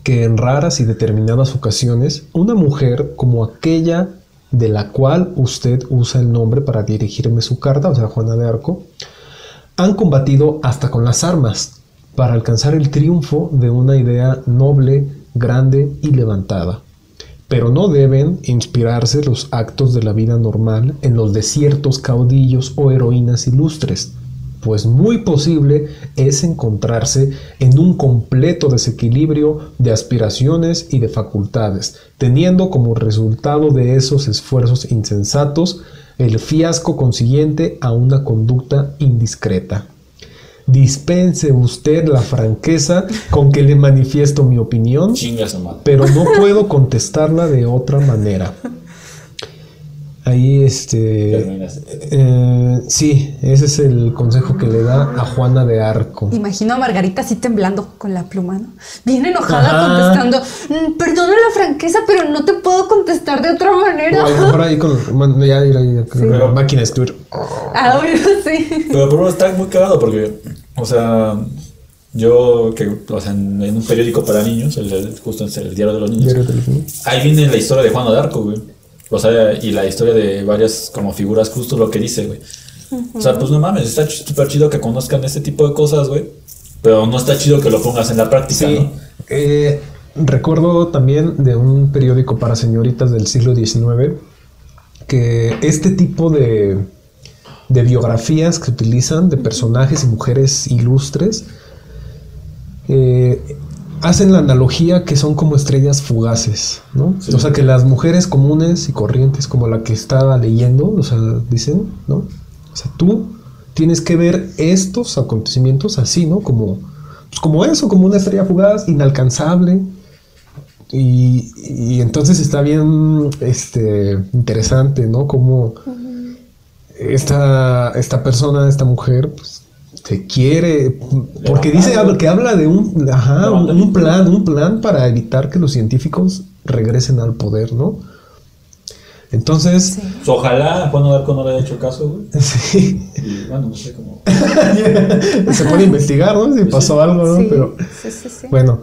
[SPEAKER 4] que en raras y determinadas ocasiones, una mujer como aquella de la cual usted usa el nombre para dirigirme su carta, o sea, Juana de Arco, han combatido hasta con las armas para alcanzar el triunfo de una idea noble, grande y levantada. Pero no deben inspirarse los actos de la vida normal en los desiertos caudillos o heroínas ilustres, pues muy posible es encontrarse en un completo desequilibrio de aspiraciones y de facultades, teniendo como resultado de esos esfuerzos insensatos el fiasco consiguiente a una conducta indiscreta. Dispense usted la franqueza con que le manifiesto mi opinión, pero no puedo contestarla de otra manera. Ahí, este. Eh, sí, ese es el consejo que le da a Juana de Arco.
[SPEAKER 2] Imagino a Margarita así temblando con la pluma, ¿no? Bien enojada
[SPEAKER 4] Ajá.
[SPEAKER 2] contestando, "Mm, perdona la franqueza, pero no te puedo contestar de otra
[SPEAKER 4] O
[SPEAKER 2] manera.
[SPEAKER 4] a lo mejor ahí con bueno, ya, ya, ya, con la máquina de escribir.
[SPEAKER 2] Ah, bueno, sí.
[SPEAKER 5] Pero por está muy cagado porque, o sea, yo, que, o sea, en, en un periódico para niños, el, el- justo en el Diario de los Niños, ahí viene la historia de Juana de Arco, güey. O sea, y la historia de varias como figuras, justo lo que dice, güey. O sea, pues no mames, está súper chido que conozcan este tipo de cosas, güey. Pero no está chido que lo pongas en la práctica,
[SPEAKER 4] Sí.
[SPEAKER 5] ¿no?
[SPEAKER 4] eh, recuerdo también de un periódico para señoritas del siglo XIX que este tipo de, de biografías que utilizan de personajes y mujeres ilustres eh, hacen la analogía que son como estrellas fugaces, ¿no?
[SPEAKER 5] Sí.
[SPEAKER 4] O sea, que las mujeres comunes y corrientes como la que estaba leyendo, o sea, dicen, ¿no? O sea, tú tienes que ver estos acontecimientos así, ¿no? Como, pues como eso, como una estrella fugaz, inalcanzable. Y, y entonces está bien este, interesante, ¿no? Como esta, esta persona, esta mujer, pues, te quiere, porque dice que habla de un, ajá, un, un plan, un plan para evitar que los científicos regresen al poder, ¿no? Entonces,
[SPEAKER 5] Pues ojalá a Juana de Arco no le haya hecho caso, güey. *laughs*
[SPEAKER 4] sí,
[SPEAKER 5] Y bueno, no sé cómo. *laughs*
[SPEAKER 4] se puede investigar, ¿no? Si pasó algo, ¿no?
[SPEAKER 2] Sí,
[SPEAKER 4] Pero
[SPEAKER 2] sí, sí, sí.
[SPEAKER 4] bueno,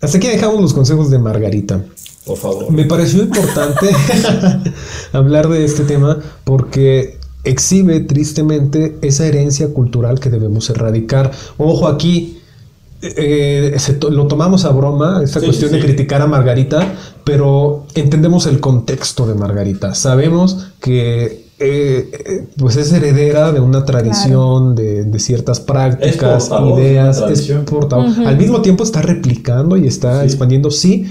[SPEAKER 4] hasta aquí dejamos los consejos de Margarita.
[SPEAKER 5] Por favor.
[SPEAKER 4] Me pareció importante *laughs* hablar de este tema porque exhibe tristemente esa herencia cultural que debemos erradicar. Ojo aquí, eh, se to- lo tomamos a broma, esta
[SPEAKER 5] Sí,
[SPEAKER 4] cuestión
[SPEAKER 5] sí,
[SPEAKER 4] de criticar a Margarita, pero entendemos el contexto de Margarita. Sabemos que eh, eh, pues es heredera de una tradición, de, de ciertas prácticas, ideas, es portavoz. Al mismo tiempo está replicando y está
[SPEAKER 5] Sí.
[SPEAKER 4] expandiendo, sí,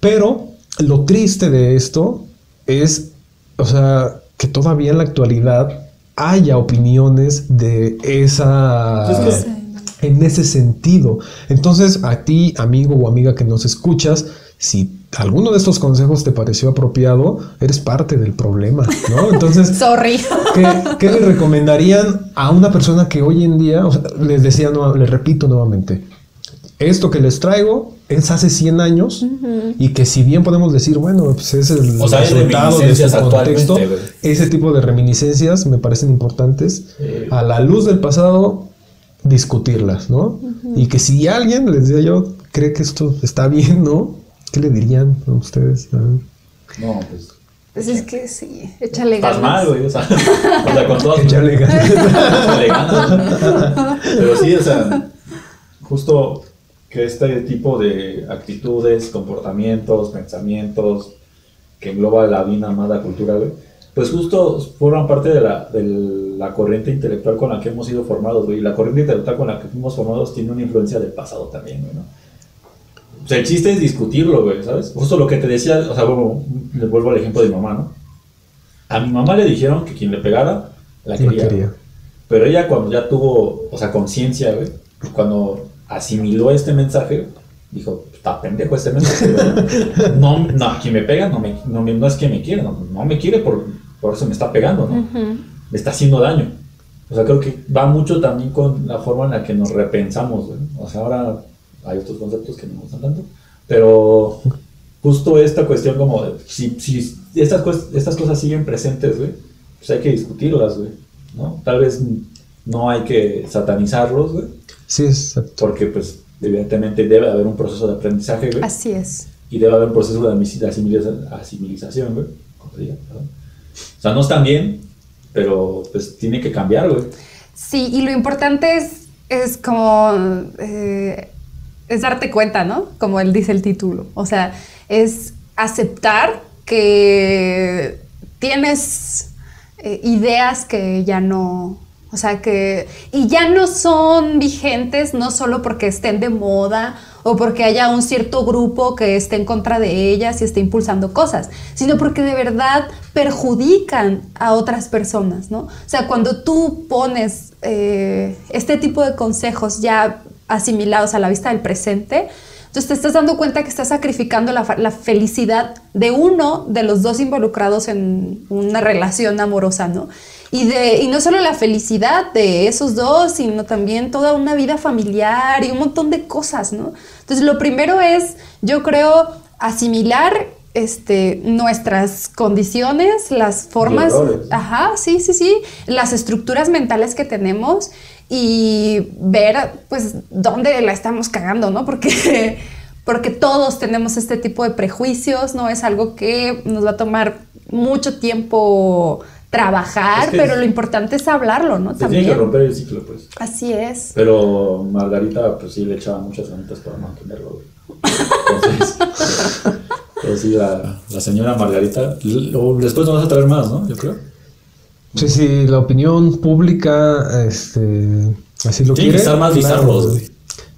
[SPEAKER 4] pero lo triste de esto es, o sea, que todavía en la actualidad haya opiniones de esa...
[SPEAKER 5] Pues es
[SPEAKER 4] En ese sentido. Entonces, a ti, amigo o amiga que nos escuchas, si alguno de estos consejos te pareció apropiado, eres parte del problema, ¿no? *laughs* Entonces,
[SPEAKER 2] Sorry.
[SPEAKER 4] ¿Qué, qué le recomendarían a una persona que hoy en día, o sea, les decía, nueva- les repito nuevamente, esto que les traigo es hace 100 años y que si bien podemos decir, bueno, pues es el
[SPEAKER 5] O sea,
[SPEAKER 4] resultado de su
[SPEAKER 5] reminiscencias
[SPEAKER 4] contexto, ese tipo de reminiscencias me parecen importantes
[SPEAKER 5] Sí.
[SPEAKER 4] a la luz del pasado discutirlas, ¿no? Y que si alguien, les decía yo, cree que esto está bien, ¿no? ¿Qué le dirían a ustedes? A.
[SPEAKER 5] No, pues.
[SPEAKER 2] Pues es que sí, échale
[SPEAKER 5] Estás
[SPEAKER 2] ganas.
[SPEAKER 5] mal, güey. O sea, *laughs* o sea, con todas.
[SPEAKER 4] Échale ganas. *laughs*
[SPEAKER 5] Échale ganas. Pero sí, o sea, justo que este tipo de actitudes, comportamientos, pensamientos que engloba la bien amada cultura, güey, pues justo forman parte de la, de la corriente intelectual con la que hemos sido formados, güey. Y la corriente intelectual con la que fuimos formados tiene una influencia del pasado también, güey, ¿no? O sea, el chiste es discutirlo, güey, ¿sabes? Justo lo que te decía, o sea, bueno, le vuelvo al ejemplo de mi mamá, ¿no? A mi mamá le dijeron que quien le pegara la
[SPEAKER 4] No
[SPEAKER 5] quería.
[SPEAKER 4] quería.
[SPEAKER 5] Pero ella cuando ya tuvo, o sea, conciencia, güey, cuando asimiló este mensaje, dijo, está pendejo este mensaje. No, no, quien me pega no, me, no, es que me quiere, no, no me quiere por, por eso me está pegando, ¿no? Me está haciendo daño. O sea, creo que va mucho también con la forma en la que nos repensamos, güey. O sea, ahora hay otros conceptos que no me gustan tanto, pero justo esta cuestión como, si, si estas, estas cosas siguen presentes, güey, pues hay que discutirlas, güey, ¿no? Tal vez no hay que satanizarlos, güey,
[SPEAKER 4] Sí, exacto.
[SPEAKER 5] porque pues evidentemente debe haber un proceso de aprendizaje, güey,
[SPEAKER 2] Así es.
[SPEAKER 5] y debe haber un proceso de asimiliza- de asimiliza- asimilización, güey, como se diga, perdón. O sea, no están bien, pero pues tiene que cambiar, güey.
[SPEAKER 2] Sí, y lo importante es, es como, eh, es darte cuenta, ¿no? Como él dice el título. O sea, es aceptar que tienes eh, ideas que ya no, o sea, que, y ya no son vigentes no solo porque estén de moda o porque haya un cierto grupo que esté en contra de ellas y esté impulsando cosas, sino porque de verdad perjudican a otras personas, ¿no? O sea, cuando tú pones eh, este tipo de consejos ya asimilados a la vista del presente, Entonces te estás dando cuenta que estás sacrificando la, la felicidad de uno de los dos involucrados en una relación amorosa, ¿no? Y, de, y no solo la felicidad de esos dos, sino también toda una vida familiar y un montón de cosas, ¿no? Entonces lo primero es, yo creo, asimilar este, nuestras condiciones, las formas, ajá, sí, sí, sí, las estructuras mentales que tenemos y ver, pues, dónde la estamos cagando, ¿no? Porque, *laughs* porque todos tenemos este tipo de prejuicios, ¿no? Es algo que nos va a tomar mucho tiempo trabajar,
[SPEAKER 5] Es que
[SPEAKER 2] pero
[SPEAKER 5] es-
[SPEAKER 2] lo importante es hablo, ¿no?
[SPEAKER 5] Se tiene que
[SPEAKER 2] También.
[SPEAKER 5] romper el ciclo, pues.
[SPEAKER 2] Así es.
[SPEAKER 5] Pero Margarita, pues sí, le echaba muchas ganitas para mantenerlo, güey. Entonces, *laughs* pues sí, la, la señora Margarita. después nos vas a traer más, ¿no? Yo creo.
[SPEAKER 4] Sí, sí, la opinión pública, este, así lo quiere.
[SPEAKER 5] que estar más
[SPEAKER 4] claro.
[SPEAKER 5] bizarros, güey.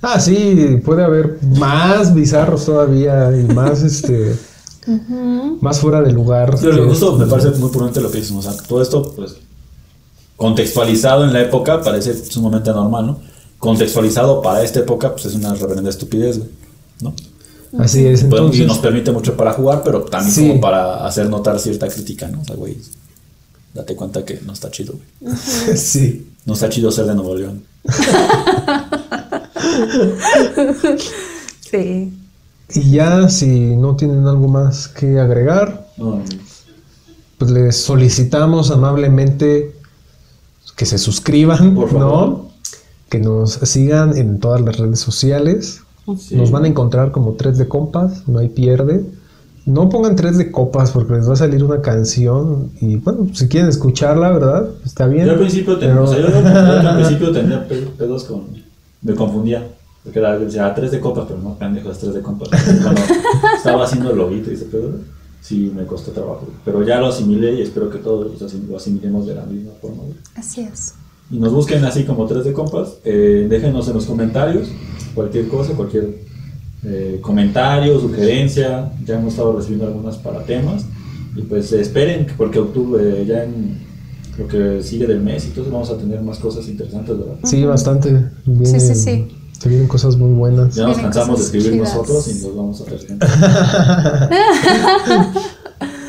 [SPEAKER 4] Ah, sí, puede haber más bizarros todavía y más, *laughs* este, más fuera de lugar.
[SPEAKER 5] Pero
[SPEAKER 4] que-
[SPEAKER 5] justo me parece muy prudente lo que dicen. O sea, todo esto, pues, contextualizado en la época, parece sumamente normal, ¿no? Contextualizado para esta época, pues es una reverenda estupidez, güey. ¿No?
[SPEAKER 4] Así es,
[SPEAKER 5] Podemos-
[SPEAKER 4] entonces.
[SPEAKER 5] y nos permite mucho para jugar, pero también
[SPEAKER 4] Sí.
[SPEAKER 5] como para hacer notar cierta crítica, ¿no? O sea, güey, date cuenta que no está chido, güey. *laughs*
[SPEAKER 4] sí.
[SPEAKER 5] No está chido ser de Nuevo León. *laughs*
[SPEAKER 2] Sí.
[SPEAKER 4] Y ya, si no tienen algo más que agregar,
[SPEAKER 5] No,
[SPEAKER 4] pues les solicitamos amablemente que se suscriban,
[SPEAKER 5] Por favor.
[SPEAKER 4] ¿no? Que nos sigan en todas las redes sociales.
[SPEAKER 5] sí.
[SPEAKER 4] Nos van a encontrar como tres de compas, no hay pierde. No pongan tres de copas porque les va a salir una canción y bueno, si quieren escucharla, ¿verdad? Está bien.
[SPEAKER 5] Yo al principio tenía,
[SPEAKER 4] Pero-
[SPEAKER 5] o sea, yo al- al principio *laughs* tenía pe- pedos con. Me confundía. Porque era, decía, "Ah, tres de copas, pero no, pendejo, es tres de copas. *laughs* Cuando estaba haciendo el loguito y ese pedo, sí me costó trabajo. Pero ya lo asimilé y espero que todos lo asim- lo asimilemos de la misma forma.
[SPEAKER 2] Así es.
[SPEAKER 5] Y nos busquen así como tres de compas. Eh, déjenos en los comentarios cualquier cosa, cualquier eh, comentario, sugerencia. Ya hemos estado recibiendo algunas para temas. Y pues eh, esperen, porque octubre, ya en lo que sigue del mes, entonces vamos a tener más cosas interesantes, ¿verdad?
[SPEAKER 4] Sí, bastante. Vienen,
[SPEAKER 2] sí, sí.
[SPEAKER 4] Se vienen cosas muy buenas.
[SPEAKER 5] Ya nos cansamos de escribir
[SPEAKER 2] chidas.
[SPEAKER 5] nosotros y nos vamos a hacer gente *laughs*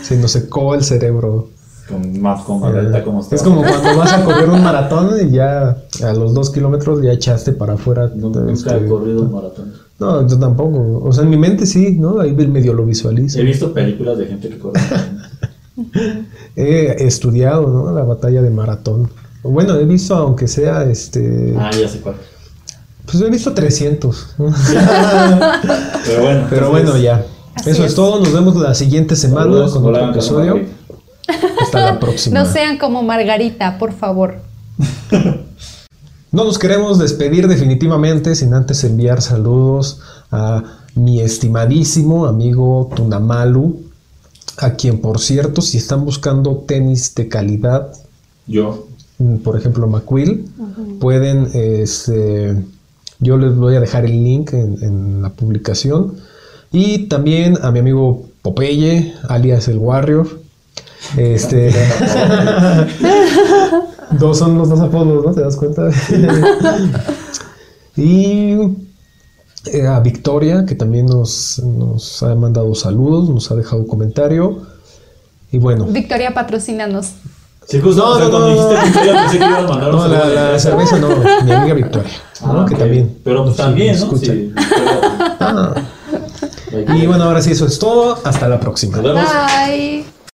[SPEAKER 4] Se nos secó el cerebro.
[SPEAKER 5] con más con Margarita como está.
[SPEAKER 4] Es como cuando vas a correr un maratón y ya a los dos kilómetros ya echaste para afuera.
[SPEAKER 5] Nunca, nunca
[SPEAKER 4] este,
[SPEAKER 5] he corrido un maratón.
[SPEAKER 4] No, yo tampoco. O sea, en mi mente sí, ¿no? Ahí medio lo visualizo.
[SPEAKER 5] He visto películas de gente que corre. *laughs*
[SPEAKER 4] He estudiado, ¿no? La batalla de maratón. Bueno, he visto, aunque sea, este...
[SPEAKER 5] ah, ya sé cuál.
[SPEAKER 4] Pues he visto 300. ¿no? *laughs*
[SPEAKER 5] Pero bueno.
[SPEAKER 4] Pero bueno, ya. Eso es.
[SPEAKER 2] es.
[SPEAKER 4] todo. Nos vemos la siguiente semana
[SPEAKER 5] saludos,
[SPEAKER 4] con
[SPEAKER 5] hola,
[SPEAKER 4] otro episodio. Hasta la próxima.
[SPEAKER 2] No sean como Margarita, por favor. *laughs*
[SPEAKER 4] No nos queremos despedir definitivamente sin antes enviar saludos a mi estimadísimo amigo Tunamalu, a quien por cierto, si están buscando tenis de calidad,
[SPEAKER 5] Yo.
[SPEAKER 4] por ejemplo McQuill, pueden, este, yo les voy a dejar el link en, en la publicación. Y también a mi amigo Popeye, alias el Warrior. Este. *laughs* dos son los dos apodos, ¿no? ¿Te das cuenta? *laughs* y eh, a Victoria, que también nos, nos ha mandado saludos, nos ha dejado un comentario. Y bueno,
[SPEAKER 2] Victoria, patrocínanos.
[SPEAKER 4] No,
[SPEAKER 5] o sea,
[SPEAKER 4] no,
[SPEAKER 5] cuando
[SPEAKER 4] no,
[SPEAKER 5] dijiste
[SPEAKER 4] no.
[SPEAKER 5] Victoria, pensé que ibas a mandar un
[SPEAKER 4] no, la, cerveza no, mi amiga Victoria, ¿no?
[SPEAKER 5] Ah,
[SPEAKER 4] que también.
[SPEAKER 5] Pero pues
[SPEAKER 4] sí,
[SPEAKER 5] también, ¿no?
[SPEAKER 4] escucha.
[SPEAKER 5] Sí.
[SPEAKER 4] Ah. Y bueno, ahora sí, eso es todo. Hasta la próxima.
[SPEAKER 5] Nos vemos.
[SPEAKER 2] Bye.